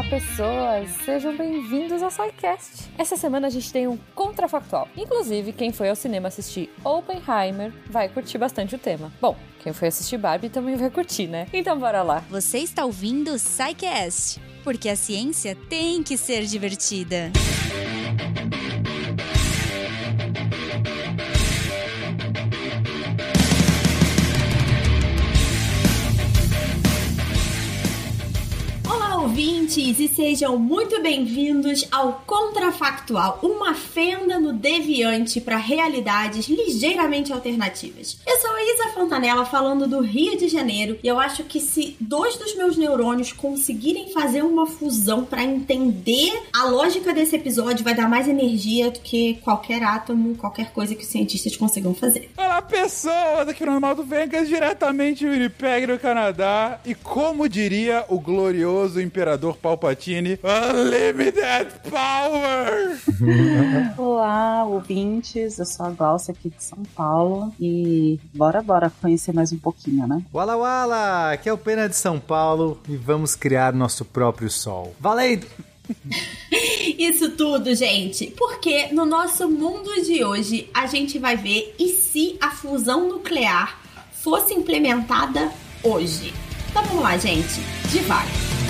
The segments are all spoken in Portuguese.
Olá, pessoas! Sejam bem-vindos ao SciCast. Essa semana a gente tem um contrafactual. Inclusive, quem foi ao cinema assistir Oppenheimer vai curtir bastante o tema. Bom, quem foi assistir Barbie também vai curtir, né? Então bora lá. Você está ouvindo o SciCast, porque a ciência tem que ser divertida. Ouvintes, e sejam muito bem-vindos ao Contrafactual, uma fenda no deviante para realidades ligeiramente alternativas. Eu sou a Isa Fontanella falando do Rio de Janeiro, e eu acho que se dois dos meus neurônios conseguirem fazer uma fusão para entender a lógica desse episódio, vai dar mais energia do que qualquer átomo, qualquer coisa que os cientistas consigam fazer. Olá, pessoas! Aqui no Maldo Vegas, diretamente do Winnipeg, no Canadá, e como diria o glorioso imperador Imperador Palpatine, Unlimited Power! Olá, ouvintes, eu sou a Glaucia aqui de São Paulo e bora, bora conhecer mais um pouquinho, né? Wala Wala, aqui é o Pena de São Paulo e vamos criar nosso próprio sol. Valendo! Isso tudo, gente, porque no nosso mundo de hoje a gente vai ver e se a fusão nuclear fosse implementada hoje. Então vamos lá, gente, devagar.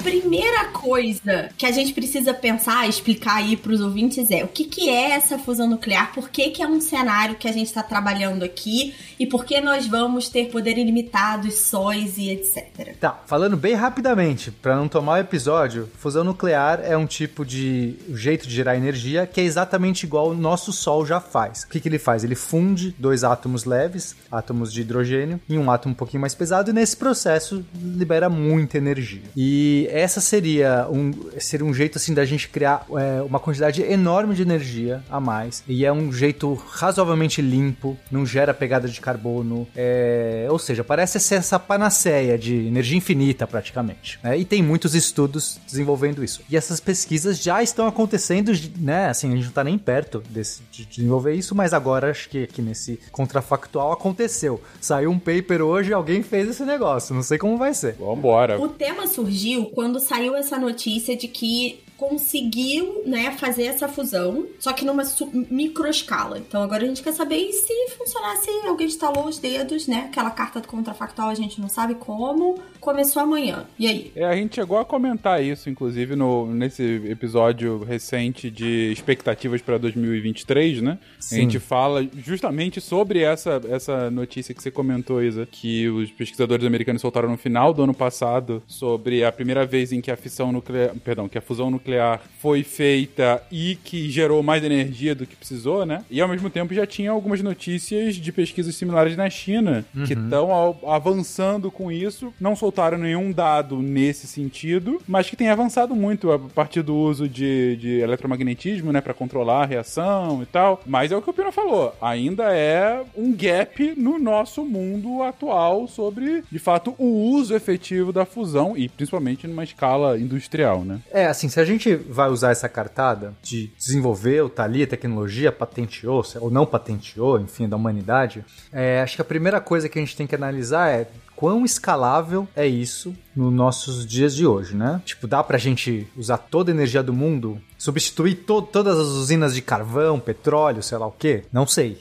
Primeira coisa que a gente precisa pensar, explicar aí para os ouvintes é o que, que é essa fusão nuclear, por que, que é um cenário que a gente está trabalhando aqui e por que nós vamos ter poder ilimitado, sóis e etc. Tá, falando bem rapidamente, para não tomar o episódio, fusão nuclear é um tipo de um jeito de gerar energia que é exatamente igual o nosso Sol já faz. O que, que ele faz? Ele funde dois átomos leves, átomos de hidrogênio, em um átomo um pouquinho mais pesado e nesse processo libera muita energia. E essa seria um, seria um jeito assim da gente criar é, uma quantidade enorme de energia a mais. E é um jeito razoavelmente limpo, não gera pegada de carbono. É, ou seja, parece ser essa panaceia de energia infinita praticamente. Né? E tem muitos estudos desenvolvendo isso. E essas pesquisas já estão acontecendo, né? Assim, a gente não está nem perto desse, de desenvolver isso, mas agora acho que aqui nesse contrafactual aconteceu. Saiu um paper hoje, alguém fez esse negócio. Não sei como vai ser. Vambora. O tema surgiu quando saiu essa notícia de que conseguiu, né, fazer essa fusão, só que numa micro escala. Então agora a gente quer saber se funcionasse, alguém instalou os dedos, né? Aquela carta do contrafactual a gente não sabe como. Começou amanhã. E aí? É, a gente chegou a comentar isso, inclusive, no, nesse episódio recente de expectativas para 2023, né? Sim. A gente fala justamente sobre essa, essa notícia que você comentou, Isa, que os pesquisadores americanos soltaram no final do ano passado sobre a primeira vez em que a fissão nuclear, perdão, que a fusão nuclear nuclear foi feita e que gerou mais energia do que precisou, né? E ao mesmo tempo já tinha algumas notícias de pesquisas similares na China uhum. que estão avançando com isso. Não soltaram nenhum dado nesse sentido, mas que tem avançado muito a partir do uso de, de eletromagnetismo, né, para controlar a reação e tal. Mas é o que o Pino falou, ainda é um gap no nosso mundo atual sobre, de fato, o uso efetivo da fusão e principalmente numa escala industrial, né? É, assim, se a gente gente vai usar essa cartada de desenvolver, tá ali, tecnologia patenteou, ou não patenteou, enfim, da humanidade, é, acho que a primeira coisa que a gente tem que analisar é quão escalável é isso nos nossos dias de hoje, né? Tipo, dá pra gente usar toda a energia do mundo substituir to todas as usinas de carvão, petróleo, sei lá o quê? Não sei.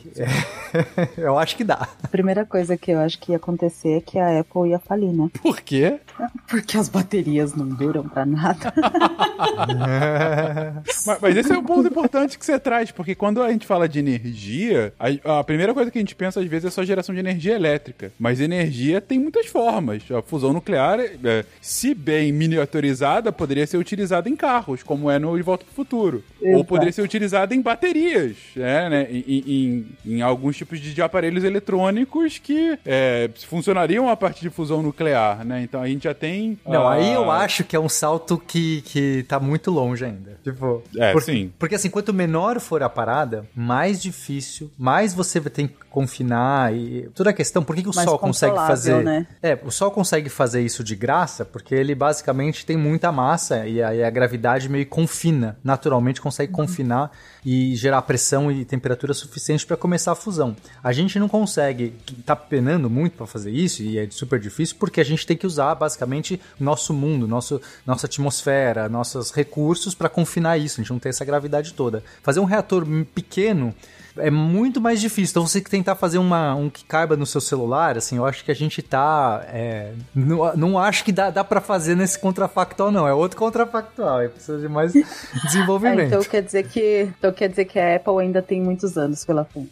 eu acho que dá. A primeira coisa que eu acho que ia acontecer é que a Apple ia falir, né? Por quê? Porque as baterias não duram pra nada. mas, mas, esse é um ponto importante que você traz, porque quando a gente fala de energia, a, a, primeira coisa que a gente pensa às vezes é só geração de energia elétrica. Mas energia tem muitas formas. A fusão nuclear, é, se bem miniaturizada, poderia ser utilizada em carros, como é no De Volta para o Futuro. Exato. Ou poderia ser utilizada em baterias, é, né? Em, em, em, alguns tipos de, de, aparelhos eletrônicos que é, funcionariam a partir de fusão nuclear, né? Então a gente já tem. Não, uh... aí eu acho que é um salto que, que tá muito longe ainda. Tipo, é, porque, sim. Porque assim, quanto menor for a parada, mais difícil, mais você tem que confinar e toda a questão, por que, que o Sol consegue fazer? Né? É, o Sol consegue fazer isso de graça porque ele basicamente tem muita massa e aí a gravidade meio confina, naturalmente consegue uhum. confinar e gerar pressão e temperatura suficiente para começar a fusão. A gente não consegue, tá penando muito para fazer isso e é super difícil porque a gente tem que usar basicamente nosso mundo, nosso, nossa atmosfera, nossos recursos para confinar isso. A gente não tem essa gravidade toda. Fazer um reator pequeno é muito mais difícil. Então você tentar fazer uma, um que caiba no seu celular, assim, eu acho que a gente tá. É, não, não acho que dá, dá para fazer nesse contrafactual, não. É outro contrafactual. Aí precisa de mais desenvolvimento. É, então quer dizer que. Então quer dizer que a Apple ainda tem muitos anos pela frente.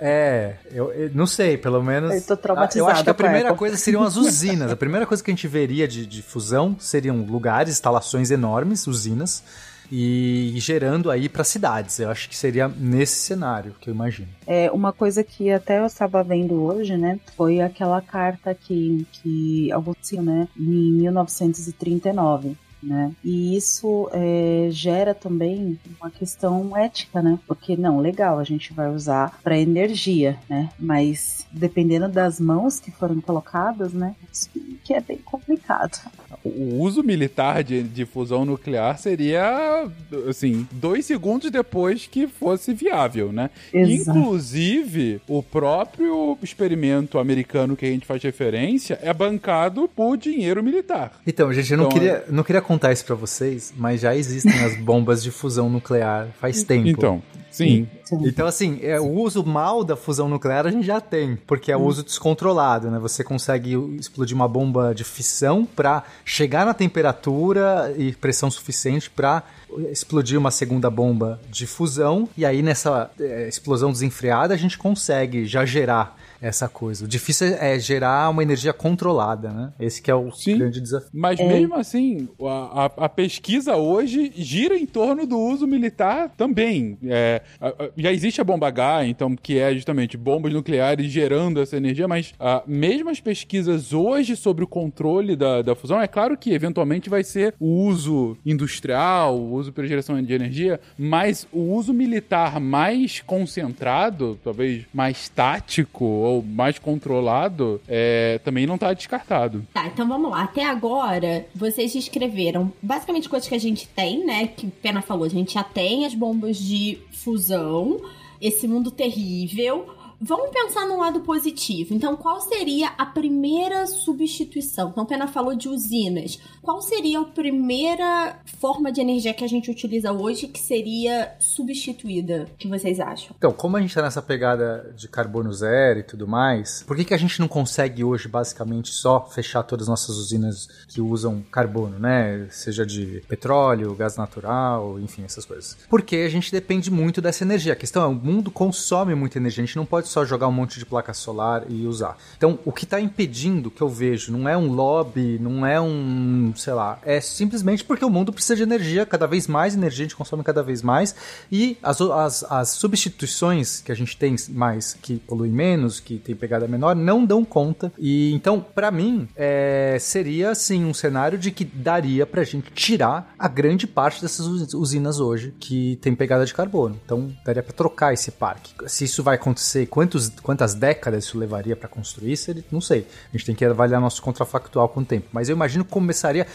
É, eu, eu, não sei, pelo menos. Eu tô traumatizado. Eu acho que a primeira coisa seriam as usinas. A primeira coisa que a gente veria de, de fusão seriam lugares, instalações enormes, usinas e gerando aí para cidades. Eu acho que seria nesse cenário que eu imagino. É uma coisa que até eu estava vendo hoje, né, foi aquela carta que que aconteceu, né, em 1939 né? E isso é, gera também uma questão ética, né? Porque não, legal, a gente vai usar para energia, né? Mas dependendo das mãos que foram colocadas, né? Isso que é bem complicado. O uso militar de, de fusão nuclear seria, assim, dois segundos depois que fosse viável, né? Exato. Inclusive, o próprio experimento americano que a gente faz referência é bancado por dinheiro militar. Então, gente, eu não, então, queria, não queria contar isso para vocês, mas já existem as bombas de fusão nuclear faz tempo. Então, sim. Então, assim, é, o uso mal da fusão nuclear a gente já tem, porque é o uso descontrolado, né? Você consegue explodir uma bomba de fissão para chegar na temperatura e pressão suficiente para explodir uma segunda bomba de fusão, e aí nessa é, explosão desenfreada a gente consegue já gerar essa coisa. O difícil é gerar uma energia controlada, né? Esse que é o Sim, grande desafio. Mas é. mesmo assim, a, a, a, pesquisa hoje gira em torno do uso militar também. É, a, já existe a bomba H, então, que é justamente bombas nucleares gerando essa energia, mas mesmo as pesquisas hoje sobre o controle da, da fusão, é claro que eventualmente vai ser o uso industrial, o uso para geração de energia, mas o uso militar mais concentrado, talvez mais tático ou mais controlado, é, também não está descartado. Tá, então vamos lá. Até agora, vocês descreveram basicamente coisas que a gente tem, né? Que o Pena falou, a gente já tem as bombas de fusão, esse mundo terrível. Vamos pensar no lado positivo. Então, qual seria a primeira substituição? Então, Pena falou de usinas. Qual seria a primeira forma de energia que a gente utiliza hoje que seria substituída? O que vocês acham? Então, como a gente está nessa pegada de carbono zero e tudo mais, por que, que a gente não consegue hoje, basicamente, só fechar todas as nossas usinas que usam carbono, né? Seja de petróleo, gás natural, enfim, essas coisas. Porque a gente depende muito dessa energia. A questão é, o mundo consome muita energia. A gente não pode só jogar um monte de placa solar e usar. Então, o que está impedindo que eu vejo não é um lobby, não é um, sei lá, é simplesmente porque o mundo precisa de energia, cada vez mais energia, a gente consome cada vez mais, e as, as, as substituições que a gente tem mais, que poluem menos, que tem pegada menor, não dão conta. E então, para mim, é, seria assim um cenário de que daria pra gente tirar a grande parte dessas usinas hoje que tem pegada de carbono. Então, daria para trocar esse parque. Se isso vai acontecer quantos, quantas décadas isso levaria para construir isso, não sei. A gente tem que avaliar nosso contrafactual com o tempo. Mas eu imagino que começaria.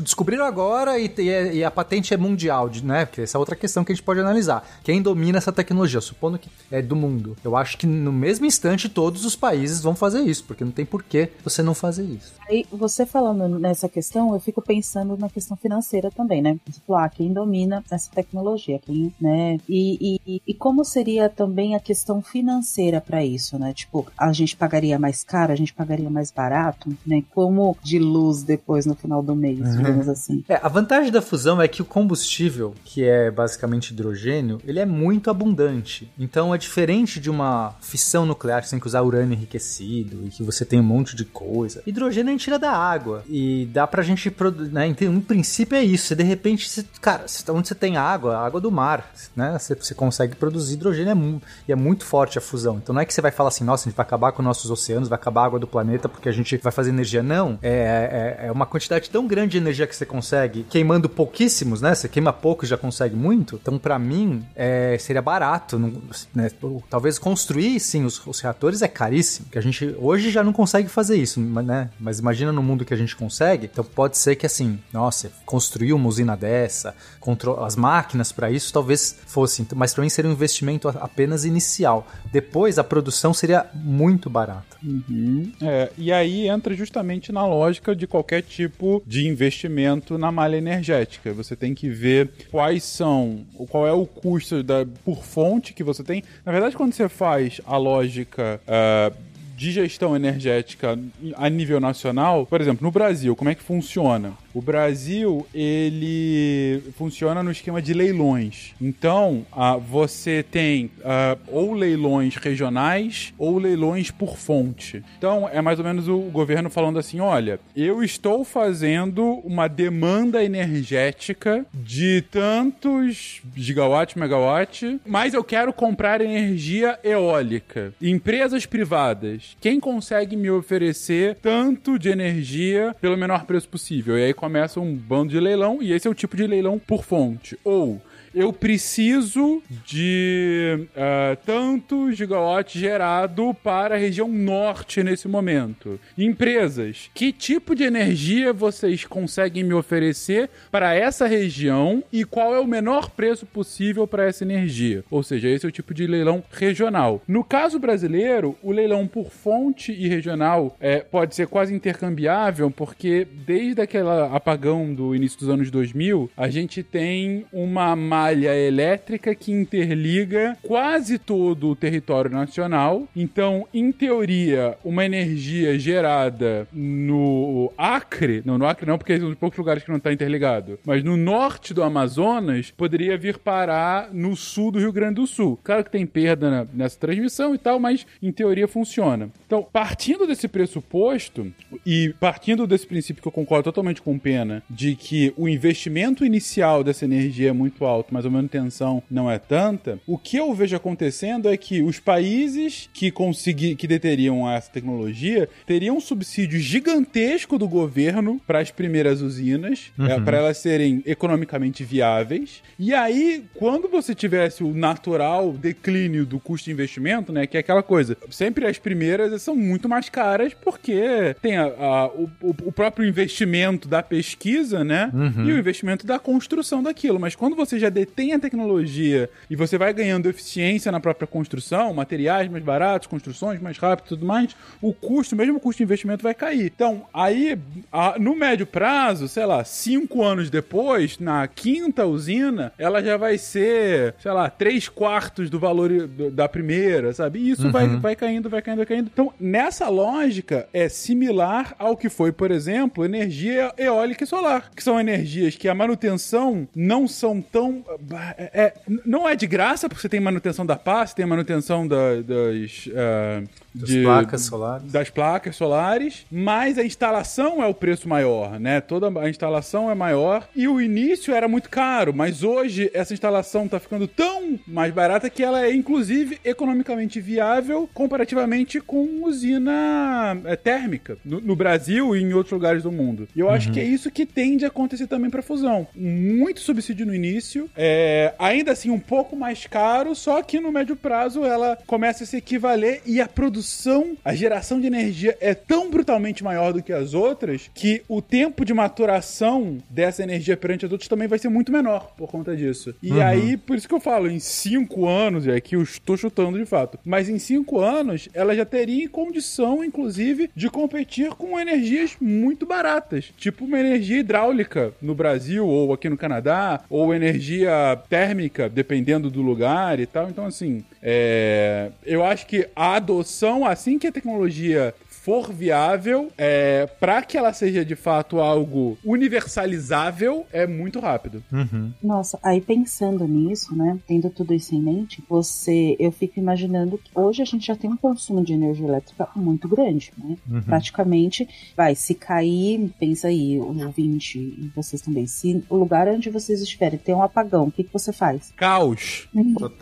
Descobriram agora e, e, a patente é mundial, né? Porque essa é outra questão que a gente pode analisar. Quem domina essa tecnologia? Supondo que é do mundo. Eu acho que no mesmo instante todos os países vão fazer isso, porque não tem porquê você não fazer isso. Aí, você falando nessa questão, eu fico pensando na questão financeira também, né? Tipo, ah, quem domina essa tecnologia? Quem, né? E, e, e como seria também a questão financeira? Financeira para isso, né? Tipo, a gente pagaria mais caro, a gente pagaria mais barato, né? Como de luz depois no final do mês, Uhum. digamos assim. É, a vantagem da fusão é que o combustível, que é basicamente hidrogênio, ele é muito abundante. Então é diferente de uma fissão nuclear que você tem que usar urânio enriquecido e que você tem um monte de coisa. Hidrogênio a gente tira da água e dá pra gente produzir, né? Então, no princípio é isso. Você, de repente, você, cara, onde você tem água, a água do mar, né? Você, você consegue produzir hidrogênio é e é muito forte a fusão. Então não é que você vai falar assim, nossa, a gente vai acabar com nossos oceanos, vai acabar a água do planeta porque a gente vai fazer energia. Não, é, é, é uma quantidade tão grande de energia que você consegue, queimando pouquíssimos, né? Você queima pouco e já consegue muito. Então, pra mim, é, seria barato. não- né? Talvez construir, sim, os, os reatores é caríssimo, que a gente hoje já não consegue fazer isso, né? Mas imagina no mundo que a gente consegue. Então pode ser que assim, nossa, construir uma usina dessa, as máquinas pra isso talvez fosse, mas pra mim seria um investimento apenas inicial. Depois a produção seria muito barata. É, e aí entra justamente na lógica de qualquer tipo de investimento na malha energética. Você tem que ver quais são, qual é o custo da, por fonte que você tem. Na verdade, quando você faz a lógica. ah, de gestão energética a nível nacional, por exemplo, no Brasil, como é que funciona? O Brasil, ele funciona no esquema de leilões. Então, ah, você tem ah, ou leilões regionais ou leilões por fonte. Então, é mais ou menos o governo falando assim: olha, eu estou fazendo uma demanda energética de tantos gigawatt, megawatt, mas eu quero comprar energia eólica. Empresas privadas, quem consegue me oferecer tanto de energia pelo menor preço possível? E aí começa um bando de leilão, e esse é o tipo de leilão por fonte. Ou eu preciso de ah, tanto gigawatt gerado para a região norte nesse momento. Empresas, que tipo de energia vocês conseguem me oferecer para essa região e qual é o menor preço possível para essa energia? Ou seja, esse é o tipo de leilão regional. No caso brasileiro, o leilão por fonte e regional é, pode ser quase intercambiável, porque desde aquele apagão do início dos anos 2000, a gente tem uma malha elétrica que interliga quase todo o território nacional. Então, em teoria, uma energia gerada no Acre, não no Acre não, porque é um dos poucos lugares que não está interligado, mas no norte do Amazonas, poderia vir parar no sul do Rio Grande do Sul. Claro que tem perda na- nessa transmissão e tal, mas em teoria funciona. Então, partindo desse pressuposto e partindo desse princípio que eu concordo totalmente com o Pena, de que o investimento inicial dessa energia é muito alto, mas a manutenção não é tanta, o que eu vejo acontecendo é que os países que consegui, que deteriam essa tecnologia teriam um subsídio gigantesco do governo para as primeiras usinas, Uhum. para elas serem economicamente viáveis. E aí, quando você tivesse o natural declínio do custo de investimento, né, que é aquela coisa, sempre as primeiras são muito mais caras porque tem a- a- o, o- o próprio investimento da pesquisa, né, Uhum. e o investimento da construção daquilo. Mas quando você já detém a tecnologia e você vai ganhando eficiência na própria construção, materiais mais baratos, construções mais rápidas e tudo mais, o custo, mesmo o custo de investimento vai cair. Então, aí, a- no médio prazo, sei lá, cinco anos depois, na quinta usina, ela já vai ser, sei lá, três quartos do valor do- da primeira, sabe? E isso Uhum. vai, vai caindo, vai caindo, vai caindo. Então, nessa lógica, é similar ao que foi, por exemplo, energia eólica e solar, que são energias que a manutenção não são tão. É- é- não é de graça, porque você tem manutenção da paz, tem manutenção da- das. ah, Das de- placas solares. das placas solares, mas a instalação é o preço maior, né? Toda a instalação é maior e o início era muito caro, mas hoje essa instalação tá ficando tão mais barata que ela é inclusive economicamente viável comparativamente com usina é, térmica no, no Brasil e em outros lugares do mundo. E eu acho Uhum. que é isso que tende a acontecer também para fusão. Muito subsídio no início, é, ainda assim um pouco mais caro, só que no médio prazo ela começa a se equivaler e a produção, a geração de energia é tão brutalmente maior do que as outras que o tempo de maturação dessa energia perante as outras também vai ser muito menor por conta disso. E Uhum. aí, por isso que eu falo, em cinco anos, e aqui eu estou chutando de fato, mas em cinco anos ela já teria condição, inclusive, de competir com energias muito baratas, tipo uma energia hidráulica no Brasil ou aqui no Canadá, ou energia térmica, dependendo do lugar e tal. Então, assim, é... eu acho que a adoção, assim que a tecnologia for viável, é, para que ela seja de fato algo universalizável, é muito rápido. Uhum. Nossa, aí pensando nisso, né, tendo tudo isso em mente, você, eu fico imaginando que hoje a gente já tem um consumo de energia elétrica muito grande, né? Uhum. Praticamente, vai, se cair, pensa aí, o ouvinte e vocês também, se o lugar onde vocês estiverem tem um apagão, o que, que você faz? Caos.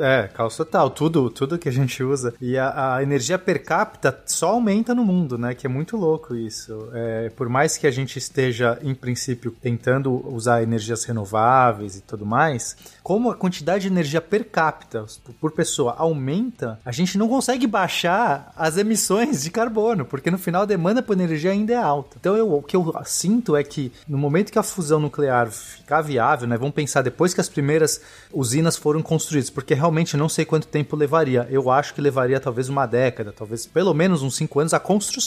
É, caos total. Tudo, tudo que a gente usa. E a, a energia per capita só aumenta no mundo, né? Que é muito louco isso. É, por mais que a gente esteja, em princípio, tentando usar energias renováveis e tudo mais, como a quantidade de energia per capita por pessoa aumenta, a gente não consegue baixar as emissões de carbono, porque no final a demanda por energia ainda é alta. Então eu, o que eu sinto é que no momento que a fusão nuclear ficar viável, né, vamos pensar depois que as primeiras usinas foram construídas, porque realmente não sei quanto tempo levaria. Eu acho que levaria talvez uma década, talvez pelo menos uns cinco anos a construção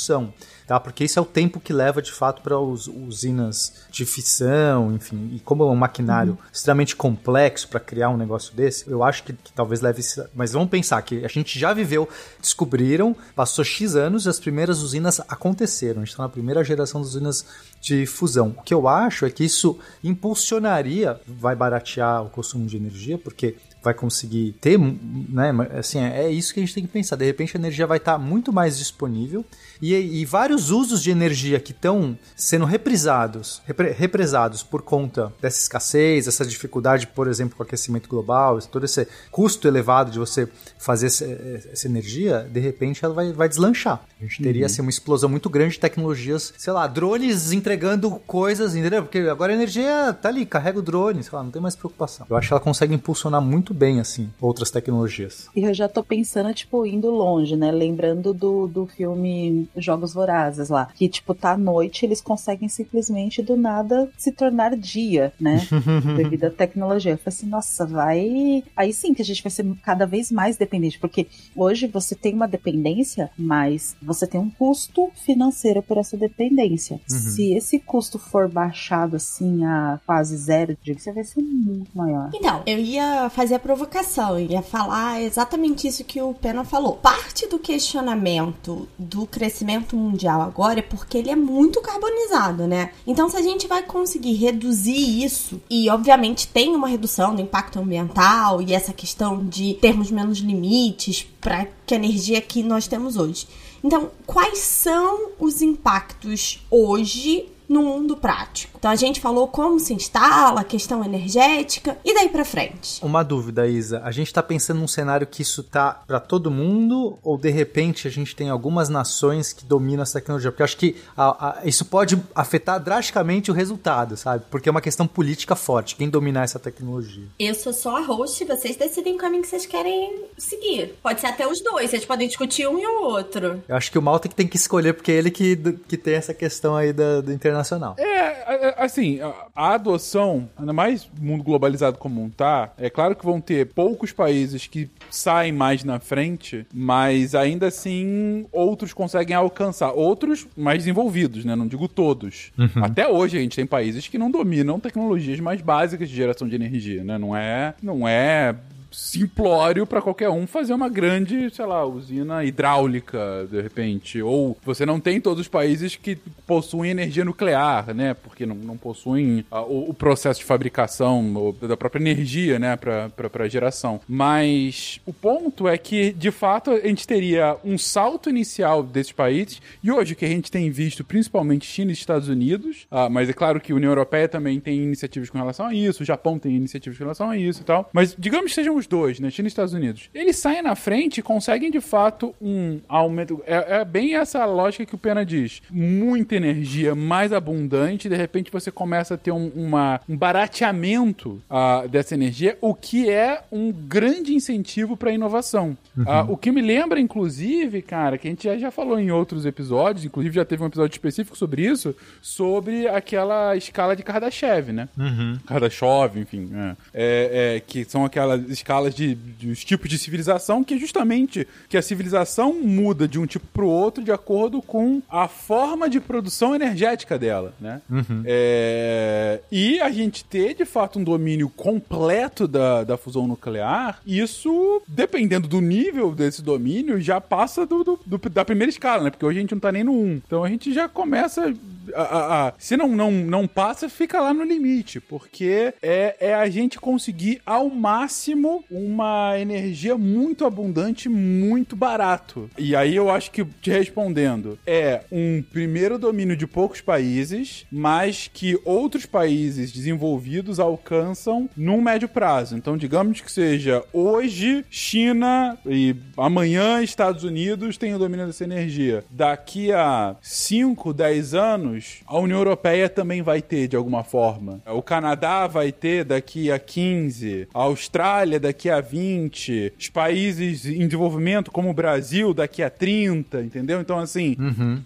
tá? Porque isso é o tempo que leva de fato para as usinas de fissão, enfim, e como é um maquinário extremamente complexo para criar um negócio desse, eu acho que, que talvez leve. Mas vamos pensar que a gente já viveu, descobriram, passou X anos e as primeiras usinas aconteceram. A gente está na primeira geração das usinas de fusão. O que eu acho é que isso impulsionaria, vai baratear o consumo de energia, porque vai conseguir ter, né? Assim, é isso que a gente tem que pensar. De repente a energia vai estar muito mais disponível e, e vários usos de energia que estão sendo reprisados, repre, represados por conta dessa escassez, essa dificuldade, por exemplo, com o aquecimento global, todo esse custo elevado de você fazer essa, essa energia, de repente ela vai, vai deslanchar. A gente teria Uhum. assim, uma explosão muito grande de tecnologias, sei lá, drones entregando coisas, entendeu? Porque agora a energia tá ali, carrega o drone, sei lá, não tem mais preocupação. Eu acho que ela consegue impulsionar muito bem, assim, outras tecnologias. E eu já tô pensando, tipo, indo longe, né? Lembrando do, do filme Jogos Vorazes lá. Que, tipo, tá à noite, eles conseguem simplesmente do nada se tornar dia, né? Devido à tecnologia. Eu falei assim, nossa, vai. Aí sim que a gente vai ser cada vez mais dependente. Porque hoje você tem uma dependência, mas você tem um custo financeiro por essa dependência. Uhum. Se esse custo for baixado assim a quase zero, digo, você vai ser muito maior. Então, eu ia fazer a provocação, eu ia falar exatamente isso que o Pena falou. Parte do questionamento do crescimento mundial agora é porque ele é muito carbonizado, né? Então, se a gente vai conseguir reduzir isso, e obviamente tem uma redução do impacto ambiental e essa questão de termos menos limites para que a energia que nós temos hoje. Então, quais são os impactos hoje no mundo prático? Então, a gente falou como se instala, a questão energética, e daí para frente? Uma dúvida, Isa. A gente tá pensando num cenário que isso tá para todo mundo ou de repente a gente tem algumas nações que dominam essa tecnologia? Porque eu acho que a, a, isso pode afetar drasticamente o resultado, sabe? Porque é uma questão política forte, quem dominar essa tecnologia. Eu sou só a host, vocês decidem o caminho que vocês querem seguir. Pode ser até os dois, vocês podem discutir um e o outro. Eu acho que o Malta que tem que escolher, porque é ele que, que tem essa questão aí da, do internacional. É, assim, a, a adoção, ainda mais mundo globalizado como um tá, é claro que vão ter poucos países que saem mais na frente, mas ainda assim outros conseguem alcançar. Outros mais desenvolvidos, né? Não digo todos. Uhum. Até hoje a gente tem países que não dominam tecnologias mais básicas de geração de energia, né? Não é, não é simplório para qualquer um fazer uma grande, sei lá, usina hidráulica, de repente. Ou você não tem todos os países que possuem energia nuclear, né? Porque não, não possuem ah, o, o, processo de fabricação da própria energia, né? Para geração. Mas o ponto é que, de fato, a gente teria um salto inicial desses países. E hoje, o que a gente tem visto, principalmente China e Estados Unidos, ah, mas é claro que a União Europeia também tem iniciativas com relação a isso, o Japão tem iniciativas com relação a isso e tal. Mas digamos que sejam os dois, né? China e Estados Unidos. Eles saem na frente e conseguem de fato um aumento. É, é, bem essa lógica que o Pena diz. Muita energia mais abundante, de repente você começa a ter um, uma, um barateamento uh, dessa energia, o que é um grande incentivo para a inovação. Uhum. Uh, o que me lembra, inclusive, cara, que a gente já, já falou em outros episódios, inclusive já teve um episódio específico sobre isso, sobre aquela escala de Kardashev, né? Uhum. Kardashev, enfim. É. É, é, que são aquelas escalas de, dos tipos de civilização, que é justamente que a civilização muda de um tipo para o outro de acordo com a forma de produção energética dela, né? Uhum. É, e a gente ter, de fato, um domínio completo da, da fusão nuclear, isso, dependendo do nível desse domínio, já passa do, do- do- da primeira escala, né? Porque hoje a gente não tá nem no 1. Então a gente já começa. A, a- se não, não, não passa, fica lá no limite. Porque é, é a gente conseguir ao máximo uma energia muito abundante, muito barato. E aí eu acho que, te respondendo, é um primeiro domínio de poucos países, mas que outros países desenvolvidos alcançam num médio prazo. Então, digamos que seja hoje China e amanhã Estados Unidos têm o domínio dessa energia. Daqui a 5, 10 anos, a União Europeia também vai ter de alguma forma. O Canadá vai ter daqui a 15, a Austrália daqui a 20, os países em desenvolvimento como o Brasil daqui a 30, entendeu? Então, assim,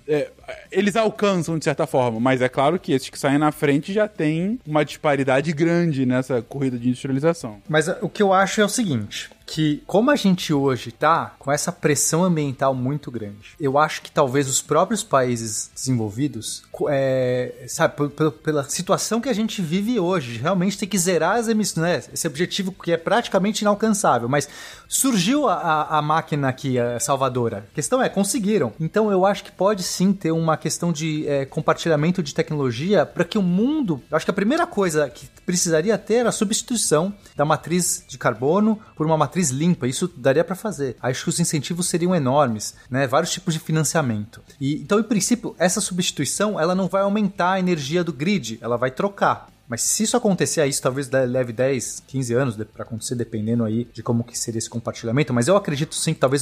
é, eles alcançam de certa forma, mas é claro que esses que saem na frente já têm uma disparidade grande nessa corrida de industrialização. Mas uh, o que eu acho é o seguinte, que como a gente hoje tá com essa pressão ambiental muito grande, eu acho que talvez os próprios países desenvolvidos, é, sabe, pela situação que a gente vive hoje, realmente ter que zerar as emissões, né? Esse objetivo que é praticamente inalcançável, mas surgiu a, a- a máquina aqui, a salvadora. A questão é, conseguiram. Então eu acho que pode sim ter uma questão de é, compartilhamento de tecnologia para que o mundo. Eu acho que a primeira coisa que precisaria ter era a substituição da matriz de carbono por uma matriz limpa. Isso daria para fazer. Acho que os incentivos seriam enormes, né? Vários tipos de financiamento. E então, em princípio, essa substituição ela não vai aumentar a energia do grid, ela vai trocar. Mas se isso acontecer, aí isso talvez le- leve 10, 15 anos para acontecer, dependendo aí de como que seria esse compartilhamento. Mas eu acredito sim que talvez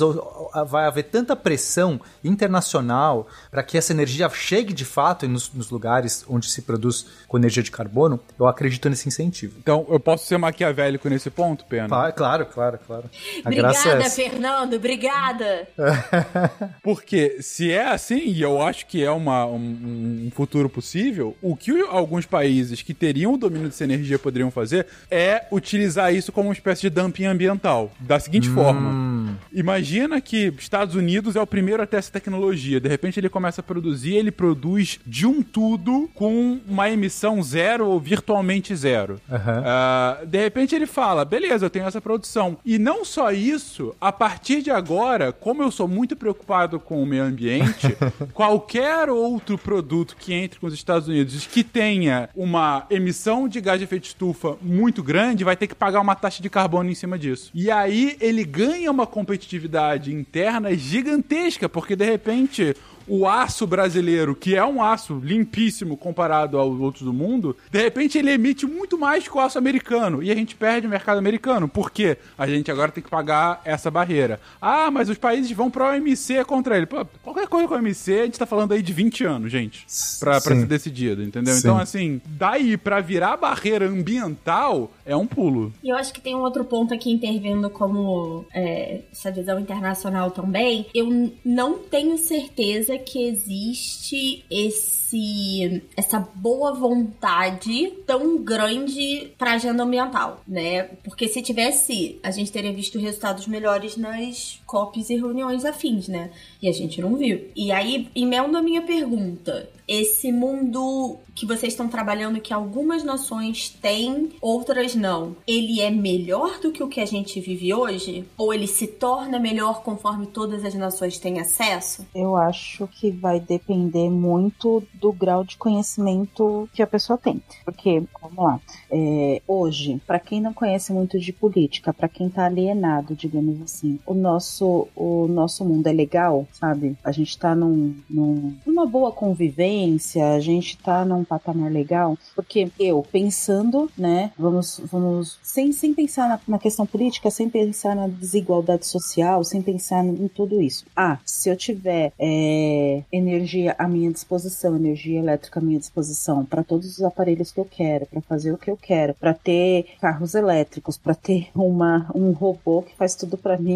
vai haver tanta pressão internacional para que essa energia chegue de fato nos, nos lugares onde se produz com energia de carbono. Eu acredito nesse incentivo. Então, eu posso ser maquiavélico nesse ponto, Pena? Claro, claro, claro. claro. A graça é Obrigada, essa. Fernando, obrigada. Porque se é assim, e eu acho que é uma, um, um futuro possível, o que alguns países que teriam o domínio dessa energia poderiam fazer é utilizar isso como uma espécie de dumping ambiental. Da seguinte forma: imagina que Estados Unidos é o primeiro a ter essa tecnologia. De repente ele começa a produzir, ele produz de um tudo com uma emissão zero ou virtualmente zero. Aham. Ah, de repente ele fala, beleza, eu tenho essa produção. E não só isso, a partir de agora, como eu sou muito preocupado com o meio ambiente, qualquer outro produto que entre com os Estados Unidos que tenha uma emissão de gás de efeito estufa muito grande, vai ter que pagar uma taxa de carbono em cima disso. E aí ele ganha uma competitividade interna gigantesca, porque de repente o aço brasileiro, que é um aço limpíssimo comparado aos outros do mundo, de repente ele emite muito mais que o aço americano. E a gente perde o mercado americano. Por quê? A gente agora tem que pagar essa barreira. Ah, mas os países vão para o OMC contra ele. Pô, qualquer coisa com o OMC, a gente tá falando aí de 20 anos, gente. Pra, pra Sim. ser decidido, entendeu? Sim. Então, assim, daí pra virar barreira ambiental é um pulo. E eu acho que tem um outro ponto aqui intervindo como é, essa visão internacional também. Eu não tenho certeza que existe esse essa boa vontade tão grande para agenda ambiental, né? Porque se tivesse, a gente teria visto resultados melhores nas COPs e reuniões afins, né? E a gente não viu. E aí, emendo a minha pergunta. Esse mundo que vocês estão trabalhando, que algumas nações têm, outras não, ele é melhor do que o que a gente vive hoje? Ou ele se torna melhor conforme todas as nações têm acesso? Eu acho que vai depender muito do grau de conhecimento que a pessoa tem. Porque, vamos lá, é, hoje, para quem não conhece muito de política, para quem tá alienado, digamos assim, o nosso, o nosso mundo é legal, sabe? A gente tá num, num- numa boa convivência, a gente tá num patamar legal. Porque eu, pensando, né, vamos, vamos sem, sem pensar na, na questão política, sem pensar na desigualdade social, sem pensar em tudo isso. Ah, se eu tiver é, energia à minha disposição, energia elétrica à minha disposição, para todos os aparelhos que eu quero, para fazer o que eu quero, para ter carros elétricos, para ter uma, um robô que faz tudo para mim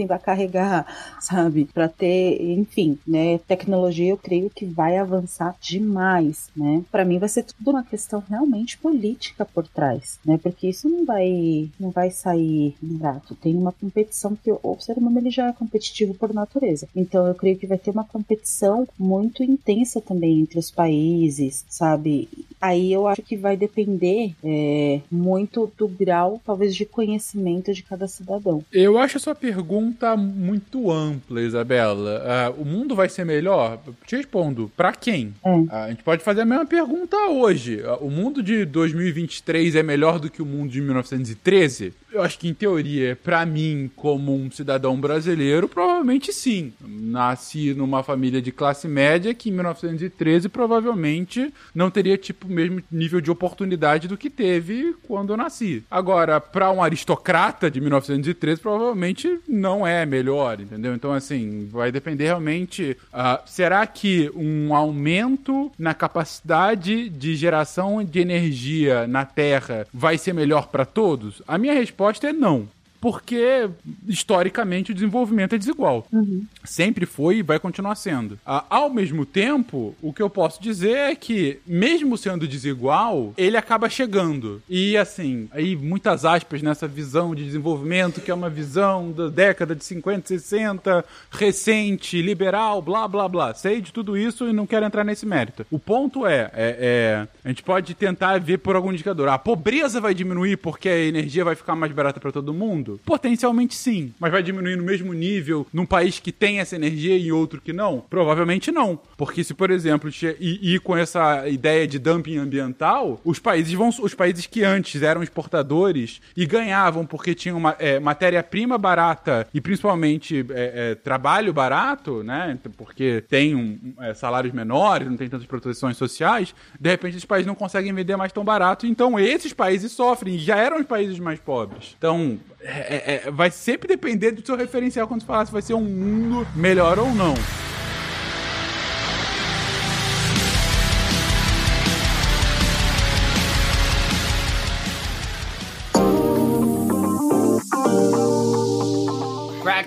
item para carregar, sabe? Para ter, enfim, né? Tecnologia eu creio que vai avançar demais, né? Para mim vai ser tudo uma questão realmente política por trás, né? Porque isso não vai não vai sair barato. Tem uma competição que o ser humano ele já é competitivo por natureza. Então eu creio que vai ter uma competição muito intensa também entre os países, sabe? Aí eu acho que vai depender é, muito do grau, talvez, de conhecimento de cada cidadão. Eu acho a sua pergunta muito ampla, Isabela. Uh, o mundo vai ser melhor? Te respondo. Para quem? Uh, a gente pode fazer a mesma pergunta hoje. Uh, o mundo de 2023 é melhor do que o mundo de 1913? Eu acho que, em teoria, para mim, como um cidadão brasileiro, provavelmente sim. Nasci numa família de classe média que, em 1913, provavelmente não teria, tipo, o mesmo nível de oportunidade do que teve quando eu nasci. Agora, para um aristocrata de 1913, provavelmente não é melhor, entendeu? Então, assim, vai depender realmente. Uh, será que um aumento na capacidade de geração de energia na Terra vai ser melhor para todos? A minha resposta é não porque historicamente o desenvolvimento é desigual. Uhum. Sempre foi e vai continuar sendo. Ah, ao mesmo tempo, o que eu posso dizer é que, mesmo sendo desigual, ele acaba chegando. E assim, aí muitas aspas nessa visão de desenvolvimento, que é uma visão da década de 50, 60, recente, liberal, blá blá blá. Sei de tudo isso e não quero entrar nesse mérito. O ponto é, é, é a gente pode tentar ver por algum indicador. A pobreza vai diminuir porque a energia vai ficar mais barata para todo mundo? Potencialmente sim. Mas vai diminuir no mesmo nível num país que tem essa energia e outro que não? Provavelmente não. Porque se, por exemplo, ir com essa ideia de dumping ambiental, os países vão. Os países que antes eram exportadores e ganhavam porque tinham é, matéria-prima barata e principalmente é, é, trabalho barato, né? Porque tem um, é, salários menores, não tem tantas proteções sociais, de repente esses países não conseguem vender mais tão barato, então esses países sofrem, e já eram os países mais pobres. Então, é, é, vai sempre depender do seu referencial quando você falar se vai ser um mundo melhor ou não.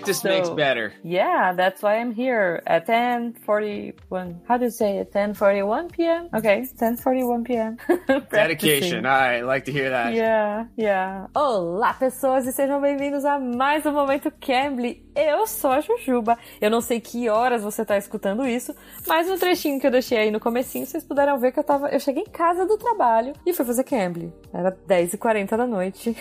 Practice so, makes better. Yeah, that's why I'm here at 10:41. How do you say it? 10:41 p.m. Okay, 10:41 p.m. Dedication. I like to hear that. Yeah, yeah. Olá, pessoas, e sejam bem-vindos a mais um momento Cambly. Eu sou a Jujuba. Eu não sei que horas você tá escutando isso, mas no trechinho que eu deixei aí no comecinho, vocês puderam ver que eu tava, eu cheguei em casa do trabalho e fui fazer Cambly. Era 10h40 da noite.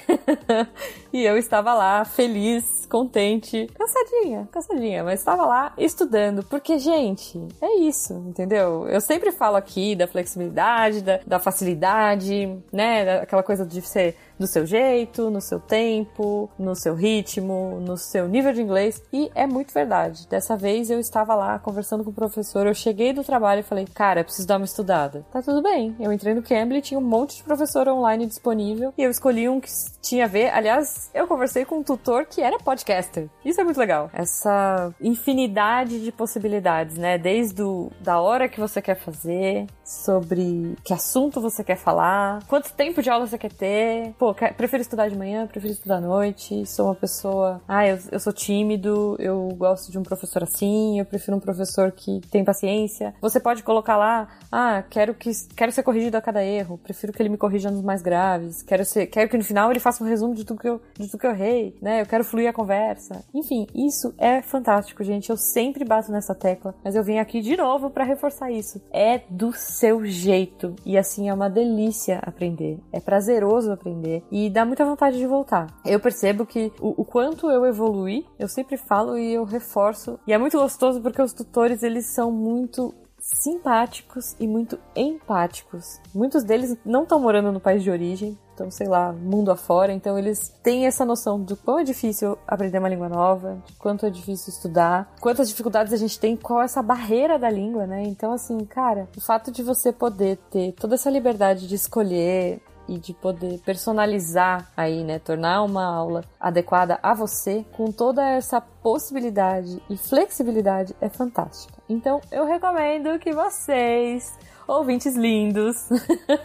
e eu estava lá feliz, contente, cansadinha, cansadinha, mas estava lá estudando, porque, gente, é isso, entendeu? Eu sempre falo aqui da flexibilidade, da, da facilidade, né? Aquela coisa de ser do seu jeito, no seu tempo, no seu ritmo, no seu nível de inglês. E é muito verdade. Dessa vez eu estava lá conversando com o professor, eu cheguei do trabalho e falei, cara, preciso dar uma estudada. Tá tudo bem. Eu entrei no Cambly, tinha um monte de professor online disponível e eu escolhi um que tinha a ver. Aliás, eu conversei com um tutor que era podcaster. Isso é muito legal. Essa infinidade de possibilidades, né? Desde o, da hora que você quer fazer, sobre que assunto você quer falar, quanto tempo de aula você quer ter. Pô, prefiro estudar de manhã, prefiro estudar à noite, sou uma pessoa. Ah, eu, eu sou tímido, eu gosto de um professor assim, eu prefiro um professor que tem paciência. Você pode colocar lá, ah, quero que quero ser corrigido a cada erro, prefiro que ele me corrija nos mais graves, quero ser, quero que no final ele faça um resumo de tudo que eu, de tudo que eu errei, né? Eu quero fluir a conversa. Enfim, isso é fantástico, gente. Eu sempre bato nessa tecla, mas eu venho aqui de novo para reforçar isso. É do seu jeito e assim é uma delícia aprender. É prazeroso aprender e dá muita vontade de voltar. Eu percebo que o, o quanto eu evolui, eu sempre falo e eu reforço. E é muito gostoso porque os tutores, eles são muito simpáticos e muito empáticos. Muitos deles não estão morando no país de origem, então, sei lá, mundo afora. Então, eles têm essa noção de quão é difícil aprender uma língua nova, de quanto é difícil estudar, quantas dificuldades a gente tem, qual é essa barreira da língua, né? Então, assim, cara, o fato de você poder ter toda essa liberdade de escolher e de poder personalizar aí, né, tornar uma aula adequada a você com toda essa possibilidade e flexibilidade é fantástica. Então, eu recomendo que vocês, ouvintes lindos,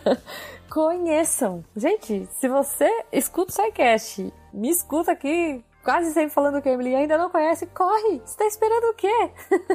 conheçam. Gente, se você escuta o SciCast, me escuta aqui quase sempre falando Cambly e ainda não conhece, corre! Você tá esperando o quê?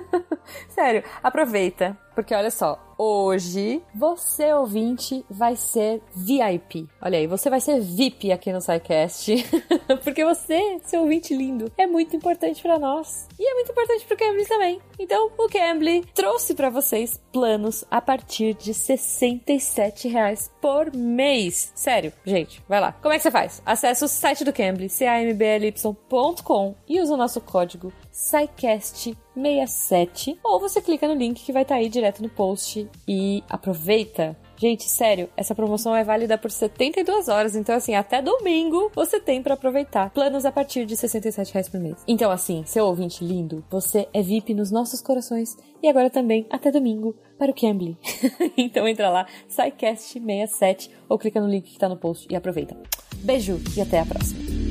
Sério, aproveita. Porque olha só, hoje você ouvinte vai ser VIP. Olha aí, você vai ser VIP aqui no SciCast. Porque você, seu ouvinte lindo, é muito importante para nós. E é muito importante pro Cambly também. Então, o Cambly trouxe para vocês planos a partir de 67 reais por mês. Sério, gente, vai lá. Como é que você faz? Acesse o site do Cambly, cambly.com e usa o nosso código SciCast67 ou você clica no link que vai estar tá aí direto no post e aproveita. Gente, sério, essa promoção é válida por 72 horas, então assim, até domingo você tem para aproveitar. Planos a partir de 67 reais por mês. Então assim, seu ouvinte lindo, você é VIP nos nossos corações e agora também até domingo para o Cambly. então entra lá, SciCast67 ou clica no link que tá no post e aproveita. Beijo e até a próxima.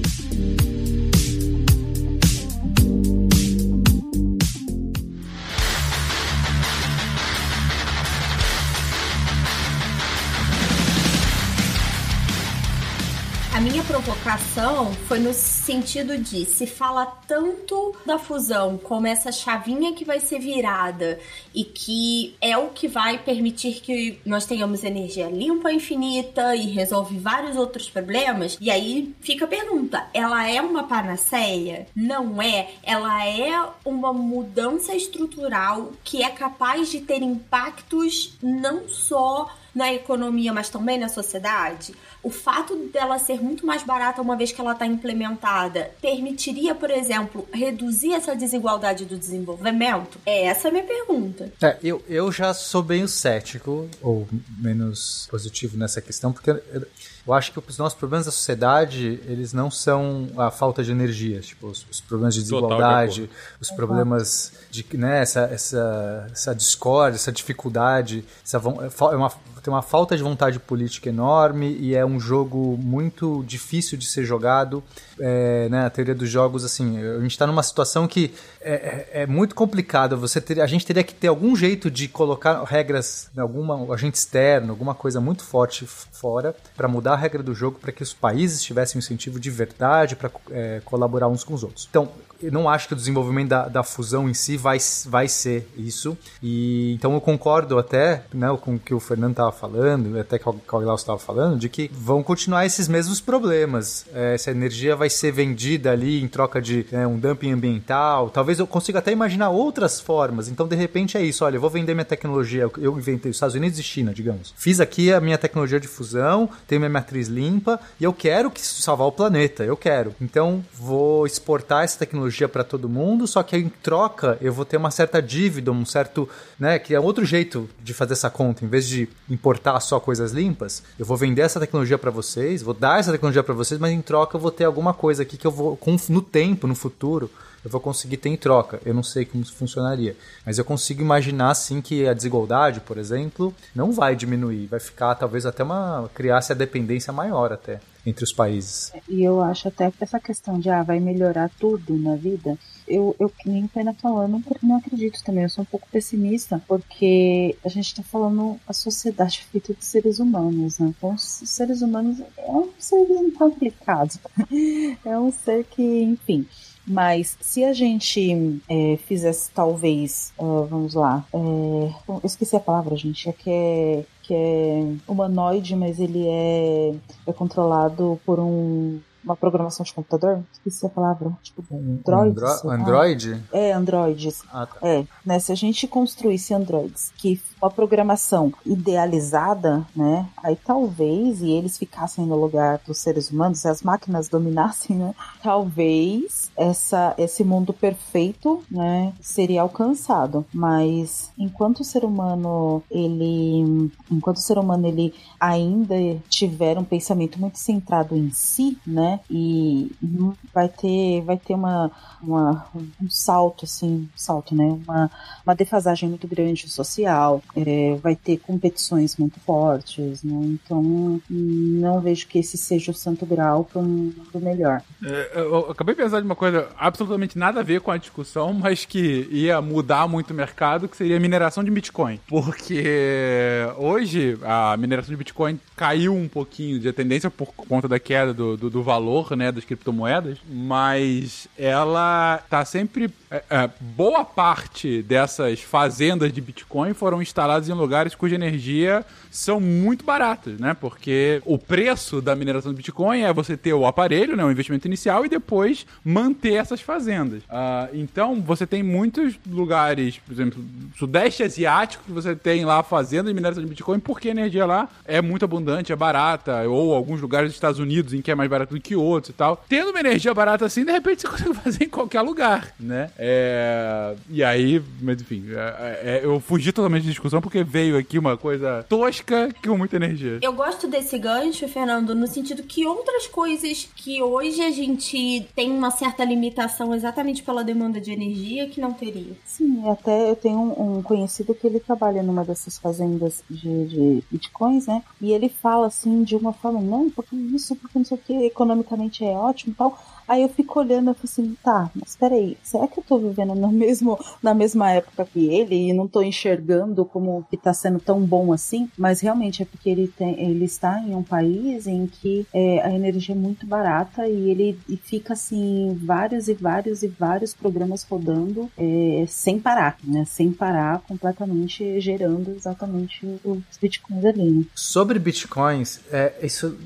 Minha provocação foi no sentido de se fala tanto da fusão como essa chavinha que vai ser virada e que é o que vai permitir que nós tenhamos energia limpa infinita e resolve vários outros problemas. E aí fica a pergunta: ela é uma panaceia? Não é. Ela é uma mudança estrutural que é capaz de ter impactos não só na economia, mas também na sociedade, o fato dela ser muito mais barata uma vez que ela está implementada permitiria, por exemplo, reduzir essa desigualdade do desenvolvimento? É essa a minha pergunta. É, eu, eu já sou bem cético, ou menos positivo nessa questão, porque eu acho que os nossos problemas da sociedade, eles não são a falta de energia, tipo, os, os problemas de desigualdade, os problemas de, né, essa, essa, essa discórdia, essa dificuldade, essa, é uma, tem uma falta de vontade política enorme e é um jogo muito difícil de ser jogado. É, né, a teoria dos jogos, assim, a gente está numa situação que é, é, é muito complicada. Você a gente teria que ter algum jeito de colocar regras, alguma agente externo, alguma coisa muito forte fora para mudar a regra do jogo para que os países tivessem um incentivo de verdade para é, colaborar uns com os outros. Então, eu não acho que o desenvolvimento da, da fusão em si vai, vai ser isso. E então eu concordo até né, com o que o Fernando estava falando, até que o Glaucio estava falando, de que vão continuar esses mesmos problemas. É, essa energia vai ser vendida ali em troca de é, um dumping ambiental. Talvez eu consiga até imaginar outras formas. Então, de repente, é isso. Olha, eu vou vender minha tecnologia. Eu inventei os Estados Unidos e China, digamos. Fiz aqui a minha tecnologia de fusão, tenho minha matriz limpa e eu quero que salvar o planeta. Eu quero. Então, vou exportar essa tecnologia tecnologia para todo mundo, só que em troca eu vou ter uma certa dívida, um certo, né, que é outro jeito de fazer essa conta, em vez de importar só coisas limpas, eu vou vender essa tecnologia para vocês, vou dar essa tecnologia para vocês, mas em troca eu vou ter alguma coisa aqui que eu vou no tempo, no futuro, eu vou conseguir ter em troca. Eu não sei como isso funcionaria, mas eu consigo imaginar sim que a desigualdade, por exemplo, não vai diminuir, vai ficar talvez até uma criar-se a dependência maior até entre os países. E eu acho até que essa questão de ah, vai melhorar tudo na vida, eu, eu nem pena falando, não, não acredito também, eu sou um pouco pessimista, porque a gente está falando a sociedade feita de seres humanos, né? Então, os seres humanos é um ser complicado. é um ser que, enfim, mas se a gente é, fizesse talvez, uh, vamos lá, é, eu esqueci a palavra, gente, é que é que é humanoide, mas ele é, é controlado por um uma programação de computador, esqueci a palavra, tipo, Android. Andro Android? Ah, é, androids. Ah, tá. É, né, se a gente construísse androids que uma programação idealizada, né? Aí talvez, e eles ficassem no lugar dos seres humanos, se as máquinas dominassem, né? Talvez essa, esse mundo perfeito, né, seria alcançado. Mas enquanto o ser humano, ele, enquanto o ser humano ele ainda tiver um pensamento muito centrado em si, né? E vai ter, vai ter uma, uma um salto, assim, um salto, né? Uma, uma defasagem muito grande social, é, vai ter competições muito fortes, né? Então não vejo que esse seja o santo grau para um melhor. É, eu acabei de pensar de uma coisa absolutamente nada a ver com a discussão, mas que ia mudar muito o mercado, que seria a mineração de Bitcoin. Porque hoje a mineração de Bitcoin caiu um pouquinho de tendência por conta da queda do, do, do valor, né, das criptomoedas, mas ela tá sempre é, é, boa parte dessas fazendas de Bitcoin foram instaladas em lugares cuja energia são muito baratas, né? Porque o preço da mineração de Bitcoin é você ter o aparelho, né, o investimento inicial e depois manter essas fazendas. Uh, então você tem muitos lugares, por exemplo, sudeste asiático que você tem lá fazenda de mineração de Bitcoin porque a energia lá é muito abundante, é barata, ou alguns lugares dos Estados Unidos em que é mais barato do que outros e tal. Tendo uma energia barata assim, de repente você consegue fazer em qualquer lugar, né? É... E aí, mas enfim, é, é, eu fugi totalmente da discussão porque veio aqui uma coisa tosca com muita energia. Eu gosto desse gancho, Fernando, no sentido que outras coisas que hoje a gente tem uma certa limitação exatamente pela demanda de energia que não teria. Sim, até eu tenho um, um conhecido que ele trabalha numa dessas fazendas de, de bitcoins, né? E ele fala assim de uma forma, não, porque isso, porque não sei o que, economicamente é ótimo e tal. Aí eu fico olhando e falo assim, tá, mas peraí, será que eu tô vivendo no mesmo, na mesma época que ele e não tô enxergando como que tá sendo tão bom assim? Mas realmente é porque ele, tem, ele está em um país em que é, a energia é muito barata e ele e fica assim, vários e vários e vários programas rodando é, sem parar, né? Sem parar, completamente gerando exatamente os bitcoins ali. Né? Sobre bitcoins, é, isso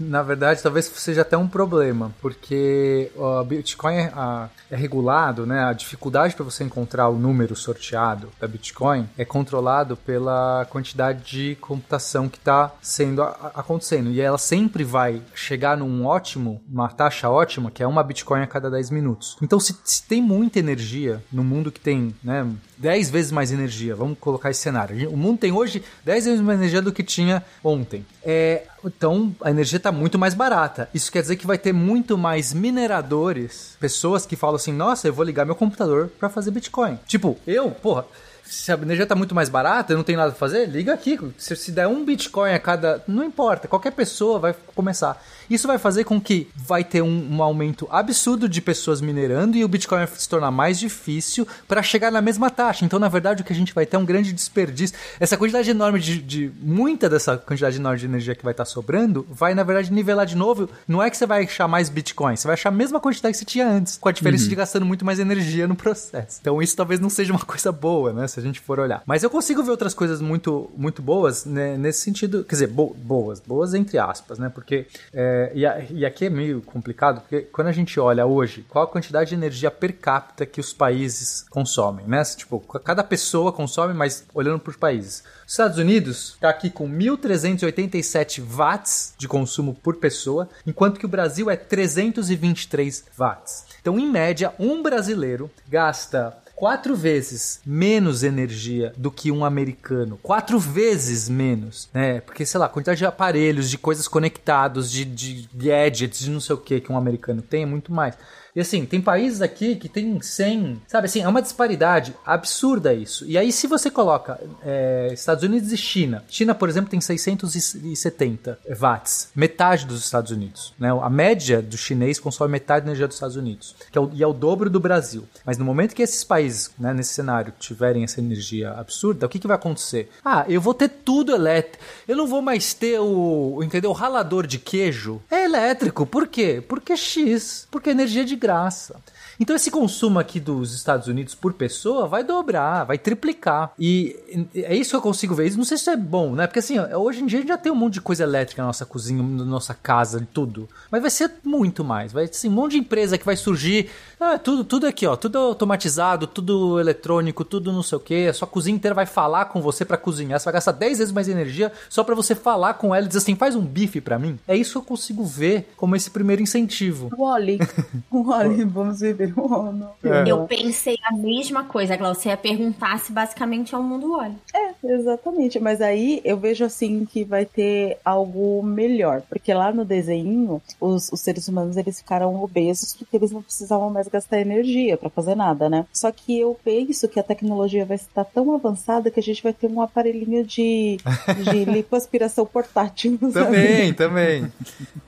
na verdade talvez seja até um problema, porque o Bitcoin é, a, é regulado, né? A dificuldade para você encontrar o número sorteado da Bitcoin é controlado pela quantidade de computação que está sendo a, acontecendo. E ela sempre vai chegar num ótimo, uma taxa ótima, que é uma Bitcoin a cada 10 minutos. Então, se, se tem muita energia no mundo que tem, né? 10 vezes mais energia, vamos colocar esse cenário. O mundo tem hoje 10 vezes mais energia do que tinha ontem. É, então a energia está muito mais barata. Isso quer dizer que vai ter muito mais mineradores, pessoas que falam assim: nossa, eu vou ligar meu computador para fazer Bitcoin. Tipo, eu, porra se a energia está muito mais barata, eu não tenho nada para fazer, liga aqui. Se, se der um Bitcoin a cada. Não importa, qualquer pessoa vai começar. Isso vai fazer com que vai ter um, um aumento absurdo de pessoas minerando e o Bitcoin vai se tornar mais difícil para chegar na mesma taxa. Então, na verdade, o que a gente vai ter é um grande desperdício. Essa quantidade enorme de, de muita dessa quantidade enorme de energia que vai estar tá sobrando, vai, na verdade, nivelar de novo. Não é que você vai achar mais Bitcoin, você vai achar a mesma quantidade que você tinha antes, com a diferença uhum. de gastando muito mais energia no processo. Então, isso talvez não seja uma coisa boa, né? Se a gente for olhar. Mas eu consigo ver outras coisas muito, muito boas né, nesse sentido. Quer dizer, bo boas, boas entre aspas, né? Porque é, e, a, e aqui é meio complicado, porque quando a gente olha hoje, qual a quantidade de energia per capita que os países consomem, né? Tipo, cada pessoa consome, mas olhando para os países. Os Estados Unidos está aqui com 1.387 watts de consumo por pessoa, enquanto que o Brasil é 323 watts. Então, em média, um brasileiro gasta quatro vezes menos energia do que um americano. Quatro vezes menos, né? Porque, sei lá, a quantidade de aparelhos, de coisas conectados, de, de gadgets, de não sei o que que um americano tem é muito mais. E assim, tem países aqui que tem 100, sabe assim, é uma disparidade absurda isso. E aí, se você coloca é, Estados Unidos e China, China, por exemplo, tem 670 watts, metade dos Estados Unidos. Né? A média do chinês consome metade da energia dos Estados Unidos, que é o, e é o dobro do Brasil. Mas no momento que esses países, né, nesse cenário, tiverem essa energia absurda, o que, que vai acontecer? Ah, eu vou ter tudo elétrico. Eu não vou mais ter o, entendeu? O ralador de queijo. É elétrico. Por quê? Porque é X. Porque é energia de graça. Então esse consumo aqui dos Estados Unidos por pessoa vai dobrar, vai triplicar. E é isso que eu consigo ver. Não sei se isso é bom, né? Porque assim, hoje em dia a gente já tem um monte de coisa elétrica na nossa cozinha, na nossa casa, tudo. Mas vai ser muito mais. Vai ser assim, um monte de empresa que vai surgir. Ah, tudo, tudo aqui, ó. Tudo automatizado, tudo eletrônico, tudo não sei o que. A sua cozinha inteira vai falar com você para cozinhar. Você vai gastar 10 vezes mais energia só para você falar com ela e dizer assim, faz um bife para mim. É isso que eu consigo ver como esse primeiro incentivo. Wally. Wally, vamos é. Eu pensei a mesma coisa, Glaucia. Você ia perguntar se basicamente é um mundo óleo. É, exatamente. Mas aí eu vejo assim que vai ter algo melhor. Porque lá no desenho, os, os seres humanos eles ficaram obesos porque eles não precisavam mais gastar energia para fazer nada, né? Só que eu penso que a tecnologia vai estar tão avançada que a gente vai ter um aparelhinho de, de lipoaspiração portátil. Também, também.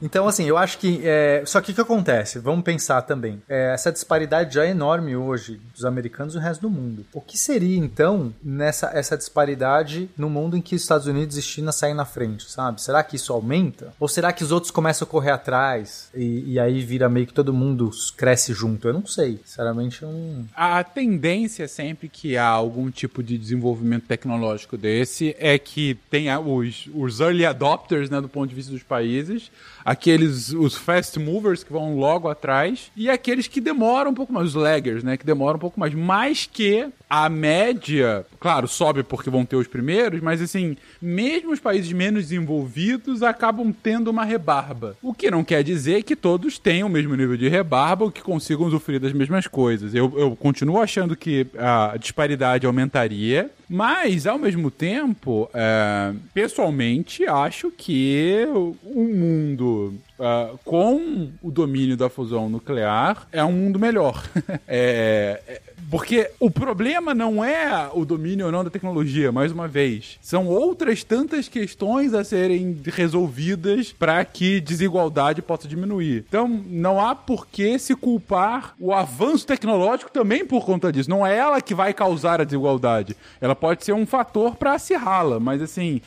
Então, assim, eu acho que. É... Só que o que acontece? Vamos pensar também. É, essa disparidade disparidade já enorme hoje dos americanos e o resto do mundo. O que seria então nessa essa disparidade no mundo em que os Estados Unidos e China saem na frente, sabe? Será que isso aumenta? Ou será que os outros começam a correr atrás e, e aí vira meio que todo mundo cresce junto? Eu não sei. Sinceramente, eu não. A tendência sempre que há algum tipo de desenvolvimento tecnológico desse é que tenha os, os early adopters, né, do ponto de vista dos países, aqueles, os fast movers que vão logo atrás, e aqueles que demoram um pouco mais, os laggers, né, que demoram um pouco mais, mais que a média, claro, sobe porque vão ter os primeiros, mas assim, mesmo os países menos desenvolvidos acabam tendo uma rebarba. O que não quer dizer que todos tenham o mesmo nível de rebarba ou que consigam usufruir das mesmas coisas. Eu, eu continuo achando que a disparidade aumentaria, mas, ao mesmo tempo, é, pessoalmente, acho que o mundo Uh, com o domínio da fusão nuclear, é um mundo melhor. é, é, porque o problema não é o domínio ou não da tecnologia, mais uma vez. São outras tantas questões a serem resolvidas para que desigualdade possa diminuir. Então, não há por que se culpar o avanço tecnológico também por conta disso. Não é ela que vai causar a desigualdade. Ela pode ser um fator para acirrá-la, mas assim,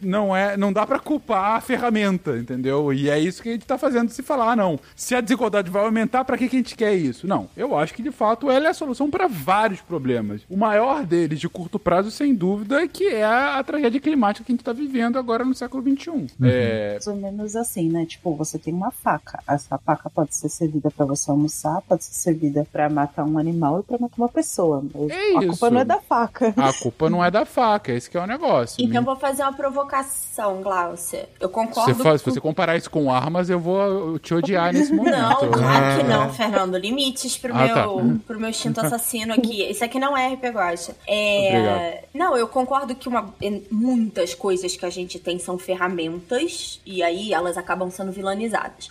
não é, não dá para culpar a ferramenta, entendeu? E é isso que a gente tá fazendo se falar, ah, não. Se a desigualdade vai aumentar, para que, que a gente quer isso? Não. Eu acho que de fato ela é a solução para vários problemas. O maior deles, de curto prazo, sem dúvida, é que é a, tragédia climática que a gente está vivendo agora no século XXI. Uhum. É... Mais ou menos assim, né? Tipo, você tem uma faca. Essa faca pode ser servida para você almoçar, pode ser servida para matar um animal e para matar uma pessoa. É a culpa não é da faca. A culpa não é da faca, esse que é o negócio. Então, vou fazer uma provocação, Glaucia. Eu concordo. Você faz, com... Se você comparar isso com armas, eu vou te odiar nesse momento. Não, claro que não, Fernando. Limites pro, ah, meu, tá. pro meu instinto assassino aqui. Isso aqui não é RP Guacha. É... Não, eu concordo que uma... muitas coisas que a gente tem são ferramentas e aí elas acabam sendo vilanizadas.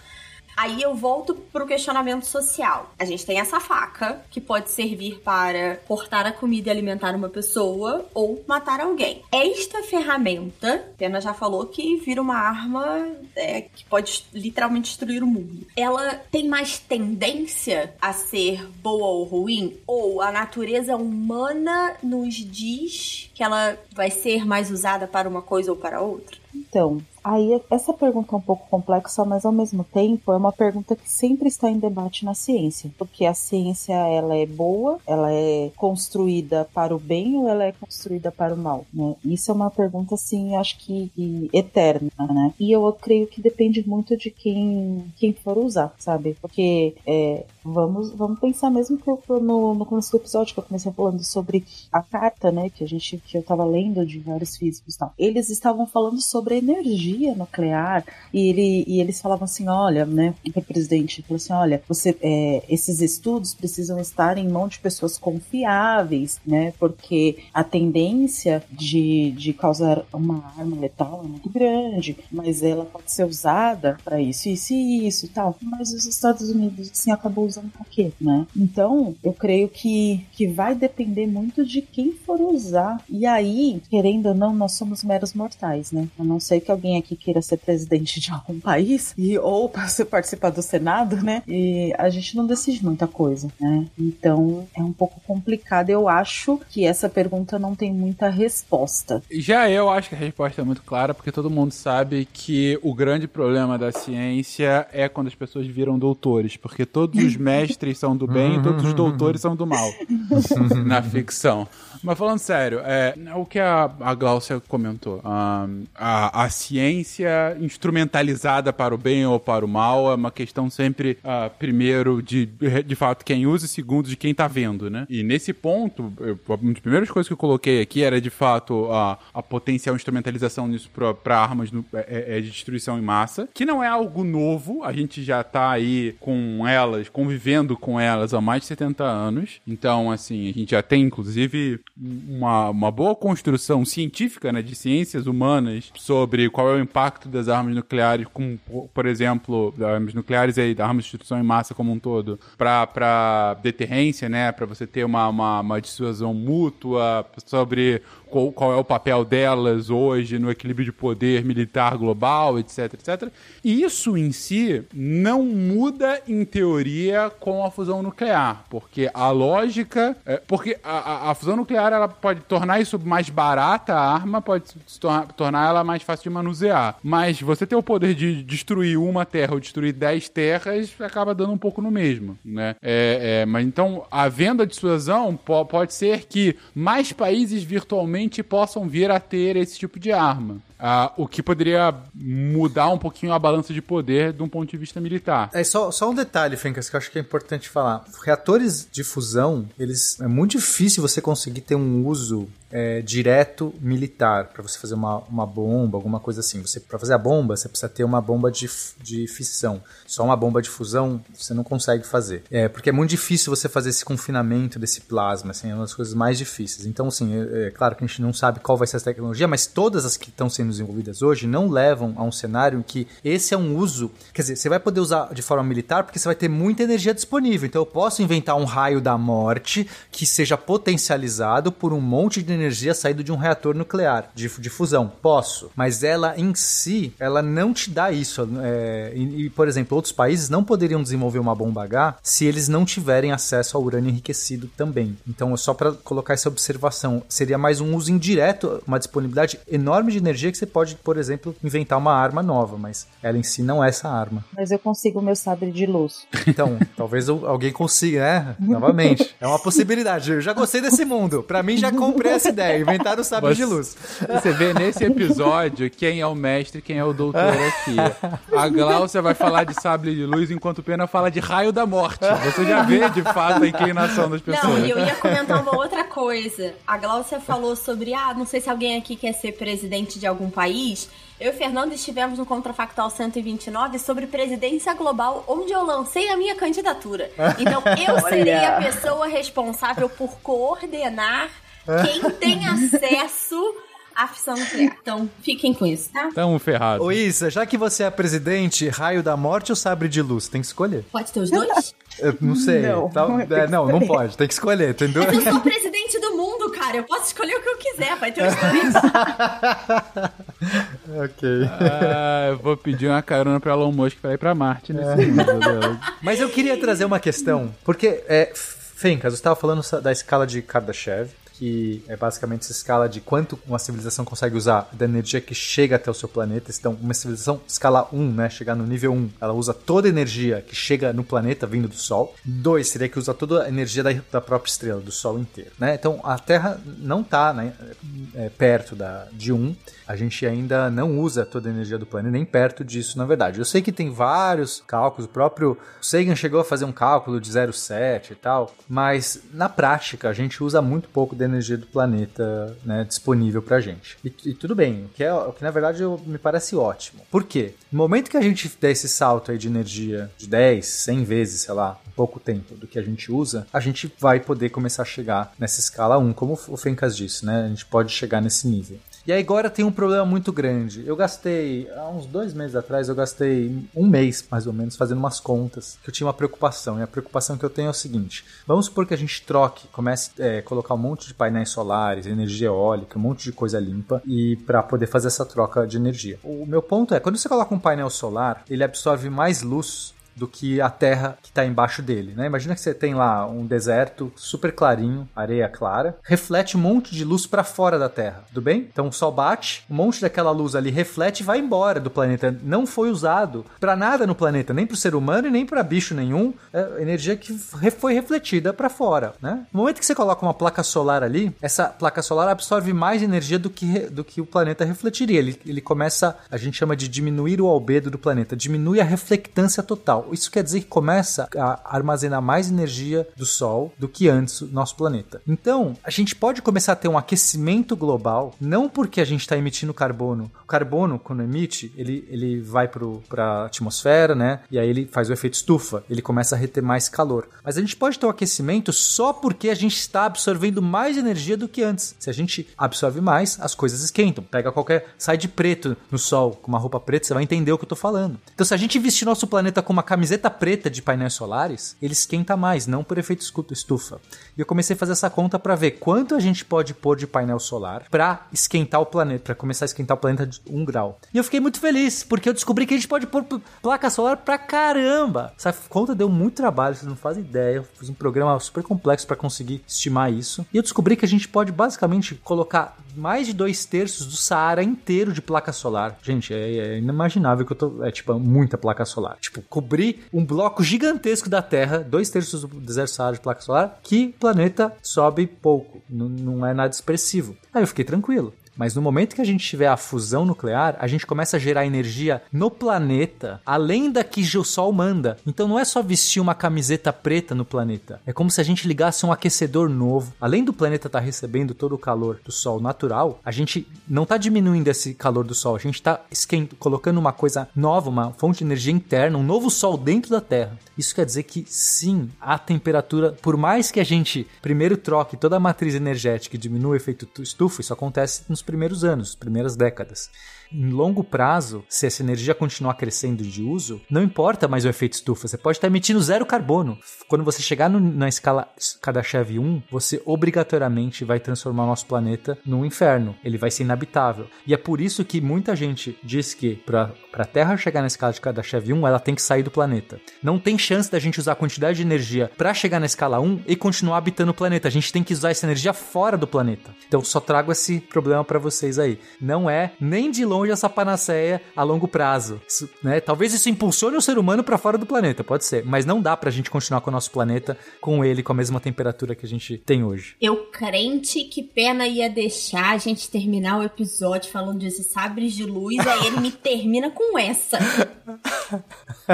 Aí eu volto pro questionamento social. A gente tem essa faca que pode servir para cortar a comida e alimentar uma pessoa ou matar alguém. Esta ferramenta, Pena já falou que vira uma arma é, que pode literalmente destruir o mundo. Ela tem mais tendência a ser boa ou ruim? Ou a natureza humana nos diz que ela vai ser mais usada para uma coisa ou para outra? Então, Aí essa pergunta é um pouco complexa, mas ao mesmo tempo é uma pergunta que sempre está em debate na ciência, porque a ciência ela é boa, ela é construída para o bem ou ela é construída para o mal, né? Isso é uma pergunta assim, acho que, que eterna, né? E eu creio que depende muito de quem quem for usar, sabe? Porque é, vamos vamos pensar mesmo que eu no, no começo do episódio que eu comecei falando sobre a carta, né, que a gente que eu estava lendo de vários físicos, tal. Eles estavam falando sobre energia nuclear e, ele, e eles falavam assim, olha, né, o presidente falou assim, olha, você, é, esses estudos precisam estar em mão de pessoas confiáveis, né, porque a tendência de, de causar uma arma letal é muito grande, mas ela pode ser usada para isso, isso e isso tal. Mas os Estados Unidos, assim, acabou usando pra quê, né? Então, eu creio que, que vai depender muito de quem for usar. E aí, querendo ou não, nós somos meros mortais, né? A não ser que alguém aqui queira ser presidente de algum país e ou para participar do Senado, né? E a gente não decide muita coisa, né? Então é um pouco complicado. Eu acho que essa pergunta não tem muita resposta. Já eu acho que a resposta é muito clara, porque todo mundo sabe que o grande problema da ciência é quando as pessoas viram doutores, porque todos os mestres são do bem e todos os doutores são do mal na ficção. Mas falando sério, é, o que a, a Glaucia comentou, um, a, a ciência instrumentalizada para o bem ou para o mal é uma questão sempre, uh, primeiro, de, de fato, quem usa e segundo, de quem está vendo, né? E nesse ponto, eu, uma das primeiras coisas que eu coloquei aqui era, de fato, a, a potencial instrumentalização nisso para armas no, é, é, de destruição em massa, que não é algo novo, a gente já está aí com elas, convivendo com elas há mais de 70 anos, então, assim, a gente já tem, inclusive, uma, uma boa construção científica, né, de ciências humanas sobre qual é o impacto das armas nucleares, como, por exemplo, armas nucleares e armas de destruição em massa como um todo, para deterrência, né, para você ter uma, uma, uma dissuasão mútua, sobre qual, qual é o papel delas hoje no equilíbrio de poder militar global, etc, etc. E isso em si não muda em teoria com a fusão nuclear, porque a lógica, é, porque a, a, fusão nuclear ela pode tornar isso mais barata a arma, pode tornar, tornar ela mais fácil de manusear, mas você ter o poder de destruir uma terra ou destruir dez terras acaba dando um pouco no mesmo, né? É, é, mas então a venda de dissuasão po pode ser que mais países virtualmente possam vir a ter esse tipo de arma. Uh, o que poderia mudar um pouquinho a balança de poder de um ponto de vista militar. É só, só um detalhe, Fencas, que eu acho que é importante falar. Reatores de fusão, eles é muito difícil você conseguir ter um uso é, direto militar para você fazer uma, uma bomba, alguma coisa assim. Você para fazer a bomba, você precisa ter uma bomba de, de fissão. Só uma bomba de fusão você não consegue fazer. É, porque é muito difícil você fazer esse confinamento desse plasma, assim, é uma das coisas mais difíceis. Então, assim, é, é claro que a gente não sabe qual vai ser essa tecnologia, mas todas as que estão sendo desenvolvidas hoje não levam a um cenário em que esse é um uso. Quer dizer, você vai poder usar de forma militar porque você vai ter muita energia disponível. Então eu posso inventar um raio da morte que seja potencializado por um monte de energia saído de um reator nuclear de, de fusão. Posso. Mas ela em si, ela não te dá isso. É, e, e, por exemplo, outros países não poderiam desenvolver uma bomba H se eles não tiverem acesso ao urânio enriquecido também. Então, é só para colocar essa observação, seria mais um uso indireto, uma disponibilidade enorme de energia que você pode, por exemplo, inventar uma arma nova, mas ela em si não é essa arma. Mas eu consigo o meu sabre de luz. Então, talvez alguém consiga, né? Novamente. É uma possibilidade. Eu já gostei desse mundo. Para mim, já comprei essa ideia. Inventar o sabre de luz. Você vê nesse episódio quem é o mestre quem é o doutor aqui. A Glaucia vai falar de sabre de luz enquanto o Pena fala de raio da morte. Você já vê, de fato, a inclinação das pessoas. Não, e eu ia comentar uma outra coisa. A Glaucia falou sobre, ah, não sei se alguém aqui quer ser presidente de algum país. Eu e Fernando estivemos no Contrafactual 129 sobre presidência global, onde eu lancei a minha candidatura. Então eu serei a pessoa responsável por coordenar quem tem acesso à fissão nuclear. Então fiquem com isso, tá? Tamo ferrado. Ô Isa, já que você é presidente, raio da morte ou sabre de luz? Tem que escolher. Pode ter os dois? Eu não sei. Não, Tá- não, é, não, não pode. Tem que escolher, entendeu? Mas eu sou presidente do mundo, cara. Eu posso escolher o que eu quiser. Vai ter os dois. ok. Ah, eu vou pedir uma carona pra Elon Musk pra ir pra Marte nesse mundo. Deus. Mas eu queria trazer uma questão, porque, é, Fencas, você estava falando da escala de Kardashev, que é basicamente essa escala de quanto uma civilização consegue usar da energia que chega até o seu planeta. Então, uma civilização escala 1, né, chegar no nível 1, ela usa toda a energia que chega no planeta vindo do Sol. 2 seria que usa toda a energia da, da própria estrela, do Sol inteiro, né? Então, a Terra não está né, é, perto da, de 1. A gente ainda não usa toda a energia do planeta, nem perto disso, na verdade. Eu sei que tem vários cálculos, o próprio Sagan chegou a fazer um cálculo de 0,7 e tal, mas na prática a gente usa muito pouco da energia do planeta né, disponível pra gente. E, e tudo bem, o que, é, o que na verdade eu- me parece ótimo. Por quê? No momento que a gente der esse salto aí de energia de 10, 100 vezes, sei lá, pouco tempo do que a gente usa, a gente vai poder começar a chegar nessa escala 1, como o Fencas disse, né? A gente pode chegar nesse nível. E aí agora tem um problema muito grande. Eu gastei, há uns dois meses atrás, eu gastei um mês, mais ou menos, fazendo umas contas, que eu tinha uma preocupação. E a preocupação que eu tenho é o seguinte: vamos supor que a gente troque, comece a é, colocar um monte de painéis solares, energia eólica, um monte de coisa limpa, e para poder fazer essa troca de energia. O meu ponto é, quando você coloca um painel solar, ele absorve mais luz do que a terra que está embaixo dele, né? Imagina que você tem lá um deserto super clarinho, areia clara, reflete um monte de luz para fora da Terra, tudo bem? Então o sol bate, um monte daquela luz ali reflete e vai embora do planeta. Não foi usado para nada no planeta, nem para o ser humano e nem para bicho nenhum. É energia que foi refletida para fora, né? No momento que você coloca uma placa solar ali, essa placa solar absorve mais energia do que, do que o planeta refletiria. Ele, ele começa, a gente chama de diminuir o albedo do planeta, diminui a reflectância total. Isso quer dizer que começa a armazenar mais energia do Sol do que antes o nosso planeta. Então, a gente pode começar a ter um aquecimento global, não porque a gente está emitindo carbono. O carbono, quando emite, ele, ele vai para a atmosfera, né? E aí ele faz o efeito estufa, ele começa a reter mais calor. Mas a gente pode ter um aquecimento só porque a gente está absorvendo mais energia do que antes. Se a gente absorve mais, as coisas esquentam. Pega qualquer. sai de preto no sol com uma roupa preta, você vai entender o que eu tô falando. Então, se a gente vestir nosso planeta com uma camiseta preta de painéis solares, ele esquenta mais, não por efeito estufa. E eu comecei a fazer essa conta para ver quanto a gente pode pôr de painel solar para esquentar o planeta, para começar a esquentar o planeta de um grau. E eu fiquei muito feliz, porque eu descobri que a gente pode pôr placa solar pra caramba. Essa conta deu muito trabalho, vocês não fazem ideia. Eu fiz um programa super complexo para conseguir estimar isso. E eu descobri que a gente pode basicamente colocar mais de dois terços do Saara inteiro de placa solar. Gente, é, é inimaginável que eu tô. É tipo muita placa solar. Tipo, cobrir um bloco gigantesco da Terra, dois terços do deserto Saara de placa solar, que o planeta sobe pouco. Não é nada expressivo. Aí eu fiquei tranquilo. Mas no momento que a gente tiver a fusão nuclear, a gente começa a gerar energia no planeta, além da que o Sol manda. Então não é só vestir uma camiseta preta no planeta. É como se a gente ligasse um aquecedor novo. Além do planeta estar tá recebendo todo o calor do Sol natural, a gente não está diminuindo esse calor do Sol. A gente está colocando uma coisa nova, uma fonte de energia interna, um novo Sol dentro da Terra. Isso quer dizer que sim, a temperatura, por mais que a gente primeiro troque toda a matriz energética e diminua o efeito estufa, isso acontece nos primeiros anos, primeiras décadas. Em longo prazo, se essa energia continuar crescendo de uso, não importa mais o efeito estufa, você pode estar emitindo zero carbono. Quando você chegar no, na escala Kardashev 1, você obrigatoriamente vai transformar o nosso planeta num inferno. Ele vai ser inabitável. E é por isso que muita gente diz que para a Terra chegar na escala de Kardashev 1, ela tem que sair do planeta. Não tem chance da gente usar a quantidade de energia para chegar na escala 1 e continuar habitando o planeta. A gente tem que usar essa energia fora do planeta. Então só trago esse problema para vocês aí. Não é nem de longe longe essa panaceia a longo prazo. Isso, né? Talvez isso impulsione o ser humano para fora do planeta, pode ser, mas não dá pra gente continuar com o nosso planeta com ele com a mesma temperatura que a gente tem hoje. Eu crente que pena ia deixar a gente terminar o episódio falando desses sabres de luz, aí ele me termina com essa.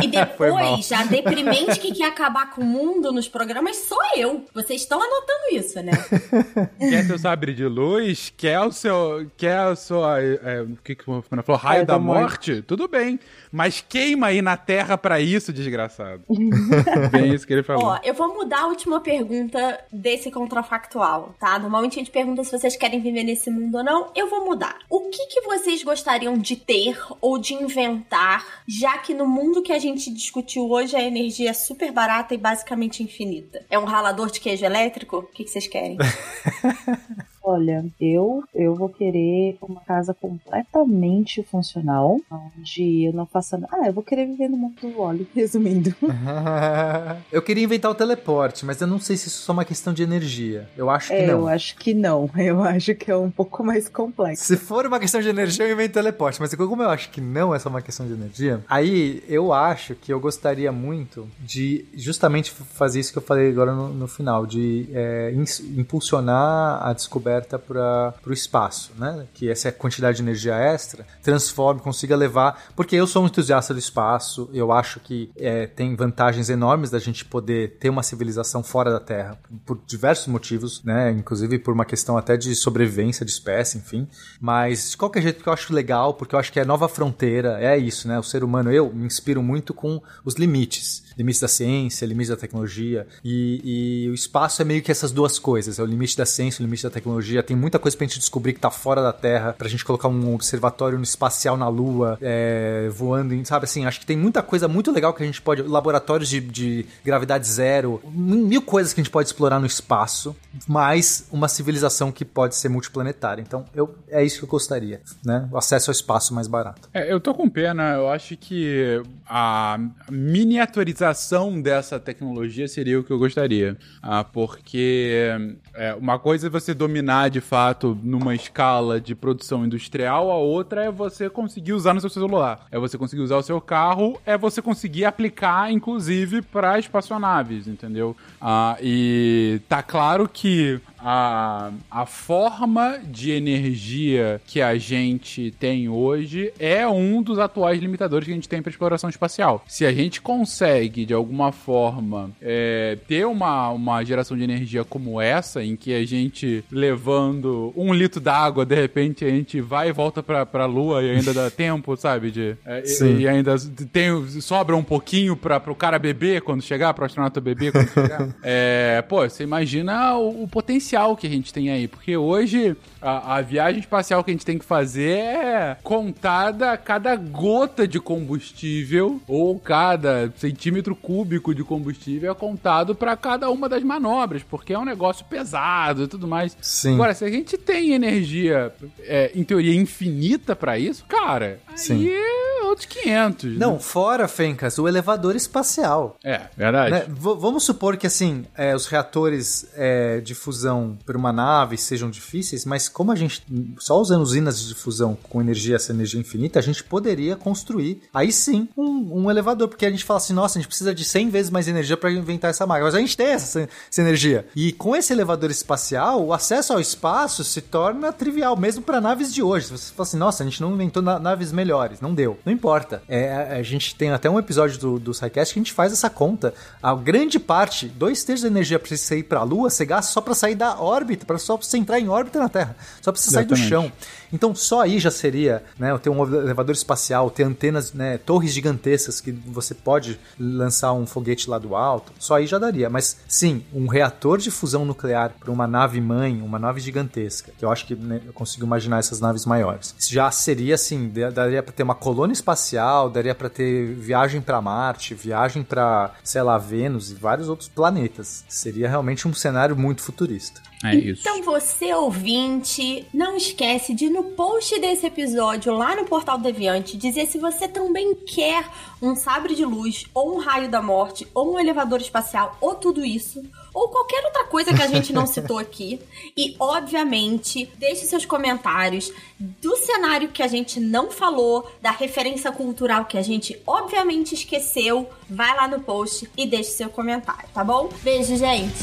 E depois, a deprimente que quer acabar com o mundo nos programas sou eu. Vocês estão anotando isso, né? Quer seu sabre de luz? Quer o seu. Quer a sua. É, o que, que Fana falou, raio é, da, da morte, morte, tudo bem. Mas queima aí na terra para isso, desgraçado. bem isso que ele falou. Ó, eu vou mudar a última pergunta desse contrafactual, tá? Normalmente a gente pergunta se vocês querem viver nesse mundo ou não. Eu vou mudar. O que, que vocês gostariam de ter ou de inventar, já que no mundo que a gente discutiu hoje a energia é super barata e basicamente infinita? É um ralador de queijo elétrico? O que, que vocês querem? Olha, eu eu vou querer uma casa completamente funcional, onde eu não faça nada. Ah, eu vou querer viver no mundo do óleo, resumindo. eu queria inventar o teleporte, mas eu não sei se isso é só uma questão de energia. Eu acho que é, não. Eu acho que não. Eu acho que é um pouco mais complexo. Se for uma questão de energia, eu invento teleporte, mas como eu acho que não é só uma questão de energia, aí eu acho que eu gostaria muito de justamente fazer isso que eu falei agora no, no final, de é, impulsionar a descoberta aberta para o espaço, né? Que essa quantidade de energia extra transforme, consiga levar. Porque eu sou um entusiasta do espaço, eu acho que é, tem vantagens enormes da gente poder ter uma civilização fora da Terra, por diversos motivos, né? Inclusive por uma questão até de sobrevivência de espécie, enfim. Mas de qualquer jeito que eu acho legal, porque eu acho que é nova fronteira, é isso, né? O ser humano, eu me inspiro muito com os limites limites da ciência, limites da tecnologia. E, e, o espaço é meio que essas duas coisas: é o limite da ciência, o limite da tecnologia. Tem muita coisa pra gente descobrir que tá fora da Terra, pra gente colocar um observatório espacial na Lua, é, voando, em, sabe assim? Acho que tem muita coisa muito legal que a gente pode. Laboratórios de, de gravidade zero, mil coisas que a gente pode explorar no espaço, mais uma civilização que pode ser multiplanetária. Então, eu, é isso que eu gostaria, né? O acesso ao espaço mais barato. É, eu tô com pena, eu acho que a miniaturização utilização dessa tecnologia seria o que eu gostaria. Ah, porque é, uma coisa é você dominar de fato numa escala de produção industrial, a outra é você conseguir usar no seu celular. É você conseguir usar o seu carro, é você conseguir aplicar, inclusive, para espaçonaves, entendeu? Ah, e tá claro que a, a forma de energia que a gente tem hoje é um dos atuais limitadores que a gente tem para exploração espacial. Se a gente consegue, de alguma forma, é, ter uma, uma geração de energia como essa, em que a gente levando um litro d'água, de repente a gente vai e volta pra, pra lua e ainda dá tempo, sabe? De, é, e, e, ainda tem, sobra um pouquinho para pro cara beber quando chegar, pro astronauta beber quando chegar. é, pô, você imagina o, o potencial espacial que a gente tem aí, porque hoje a, a, viagem espacial que a gente tem que fazer é contada cada gota de combustível ou cada centímetro cúbico de combustível é contado para cada uma das manobras, porque é um negócio pesado e tudo mais. Sim. Agora, se a gente tem energia, é, em teoria, infinita para isso, cara, Sim. aí é outros 500. né? Não, fora, Fencas, o elevador espacial. É, verdade. Né? Vamos supor que, assim, é, os reatores é, de fusão para uma nave sejam difíceis, mas como a gente, só usando usinas de fusão com energia, essa energia infinita, a gente poderia construir, aí sim, um, um elevador, porque a gente fala assim, nossa, a gente precisa de 100 vezes mais energia para inventar essa máquina, mas a gente tem essa, essa energia. E com esse elevador espacial, o acesso ao espaço se torna trivial, mesmo para naves de hoje. Se você fala assim, nossa, a gente não inventou na- naves melhores, não deu. Não importa. É, a, gente tem até um episódio do, do SciCast que a gente faz essa conta. A grande parte, dois terços da energia você ir para a Lua, você gasta só para sair da órbita, para só pra você entrar em órbita na Terra, só para você sair do chão. Então só aí já seria, né, ter um elevador espacial, ter antenas, né, torres gigantescas que você pode lançar um foguete lá do alto. Só aí já daria. Mas sim, um reator de fusão nuclear para uma nave mãe, uma nave gigantesca, que eu acho que né, eu consigo imaginar essas naves maiores. Já seria assim, da- daria para ter uma colônia espacial, daria para ter viagem para Marte, viagem para, sei lá, Vênus e vários outros planetas. Seria realmente um cenário muito futurista. É isso. Então você, ouvinte, não esquece de no post desse episódio lá no Portal Deviante dizer se você também quer um sabre de luz, ou um raio da morte, ou um elevador espacial, ou tudo isso, ou qualquer outra coisa que a gente não citou aqui. E, obviamente, deixe seus comentários do cenário que a gente não falou, da referência cultural que a gente obviamente esqueceu. Vai lá no post e deixe seu comentário, tá bom? Beijo, gente!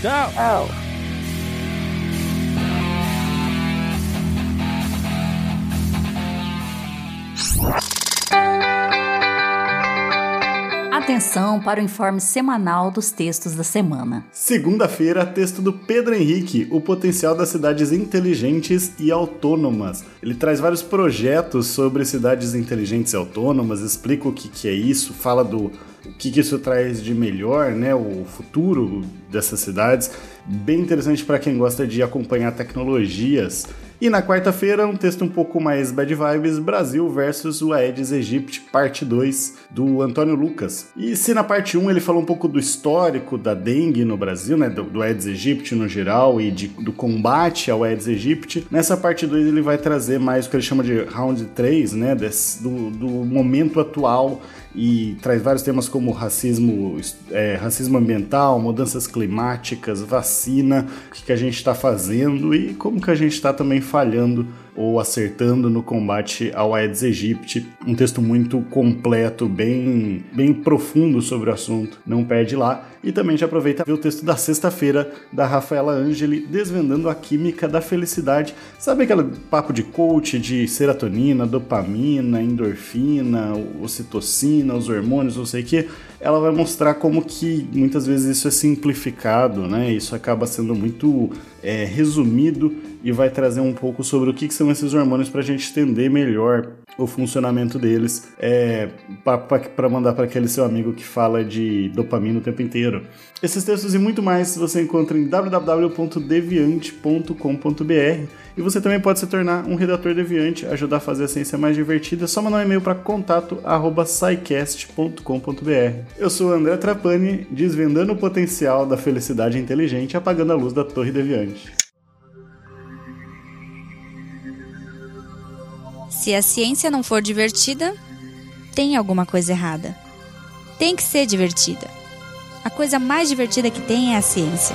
Tchau! Atenção para o informe semanal dos textos da semana. Segunda-feira, texto do Pedro Henrique, O Potencial das Cidades Inteligentes e Autônomas. Ele traz vários projetos sobre cidades inteligentes e autônomas, explica o que, que é isso, fala do o que, que isso traz de melhor, né, o futuro dessas cidades. Bem interessante para quem gosta de acompanhar tecnologias. E na quarta-feira, um texto um pouco mais bad vibes, Brasil versus o Aedes aegypti, parte 2, do Antônio Lucas. E se na parte 1 ele falou um pouco do histórico da dengue no Brasil, né, do, do Aedes aegypti no geral e de, do combate ao Aedes aegypti, nessa parte 2 ele vai trazer mais o que ele chama de round 3, né, desse, do, do momento atual e traz vários temas como racismo, é, racismo ambiental, mudanças climáticas, vacina, o que, que a gente está fazendo e como que a gente está também falhando ou acertando no combate ao Aedes aegypti. Um texto muito completo, bem, bem profundo sobre o assunto. Não perde lá. E também já aproveita ver o texto da sexta-feira da Rafaela Angeli, desvendando a química da felicidade. Sabe aquele papo de coach de serotonina, dopamina, endorfina, ocitocina, os hormônios, não sei o que? Ela vai mostrar como que muitas vezes isso é simplificado, né? Isso acaba sendo muito é, resumido e vai trazer um pouco sobre o que, que são esses hormônios para a gente entender melhor o funcionamento deles é, para mandar para aquele seu amigo que fala de dopamina o tempo inteiro. Esses textos e muito mais você encontra em www.deviante.com.br e você também pode se tornar um redator deviante, ajudar a fazer a ciência mais divertida. Só mandar um e-mail para contato@scicast.com.br. Eu sou André Trapani, desvendando o potencial da felicidade inteligente, apagando a luz da Torre Deviante. Se a ciência não for divertida, tem alguma coisa errada. Tem que ser divertida. A coisa mais divertida que tem é a ciência.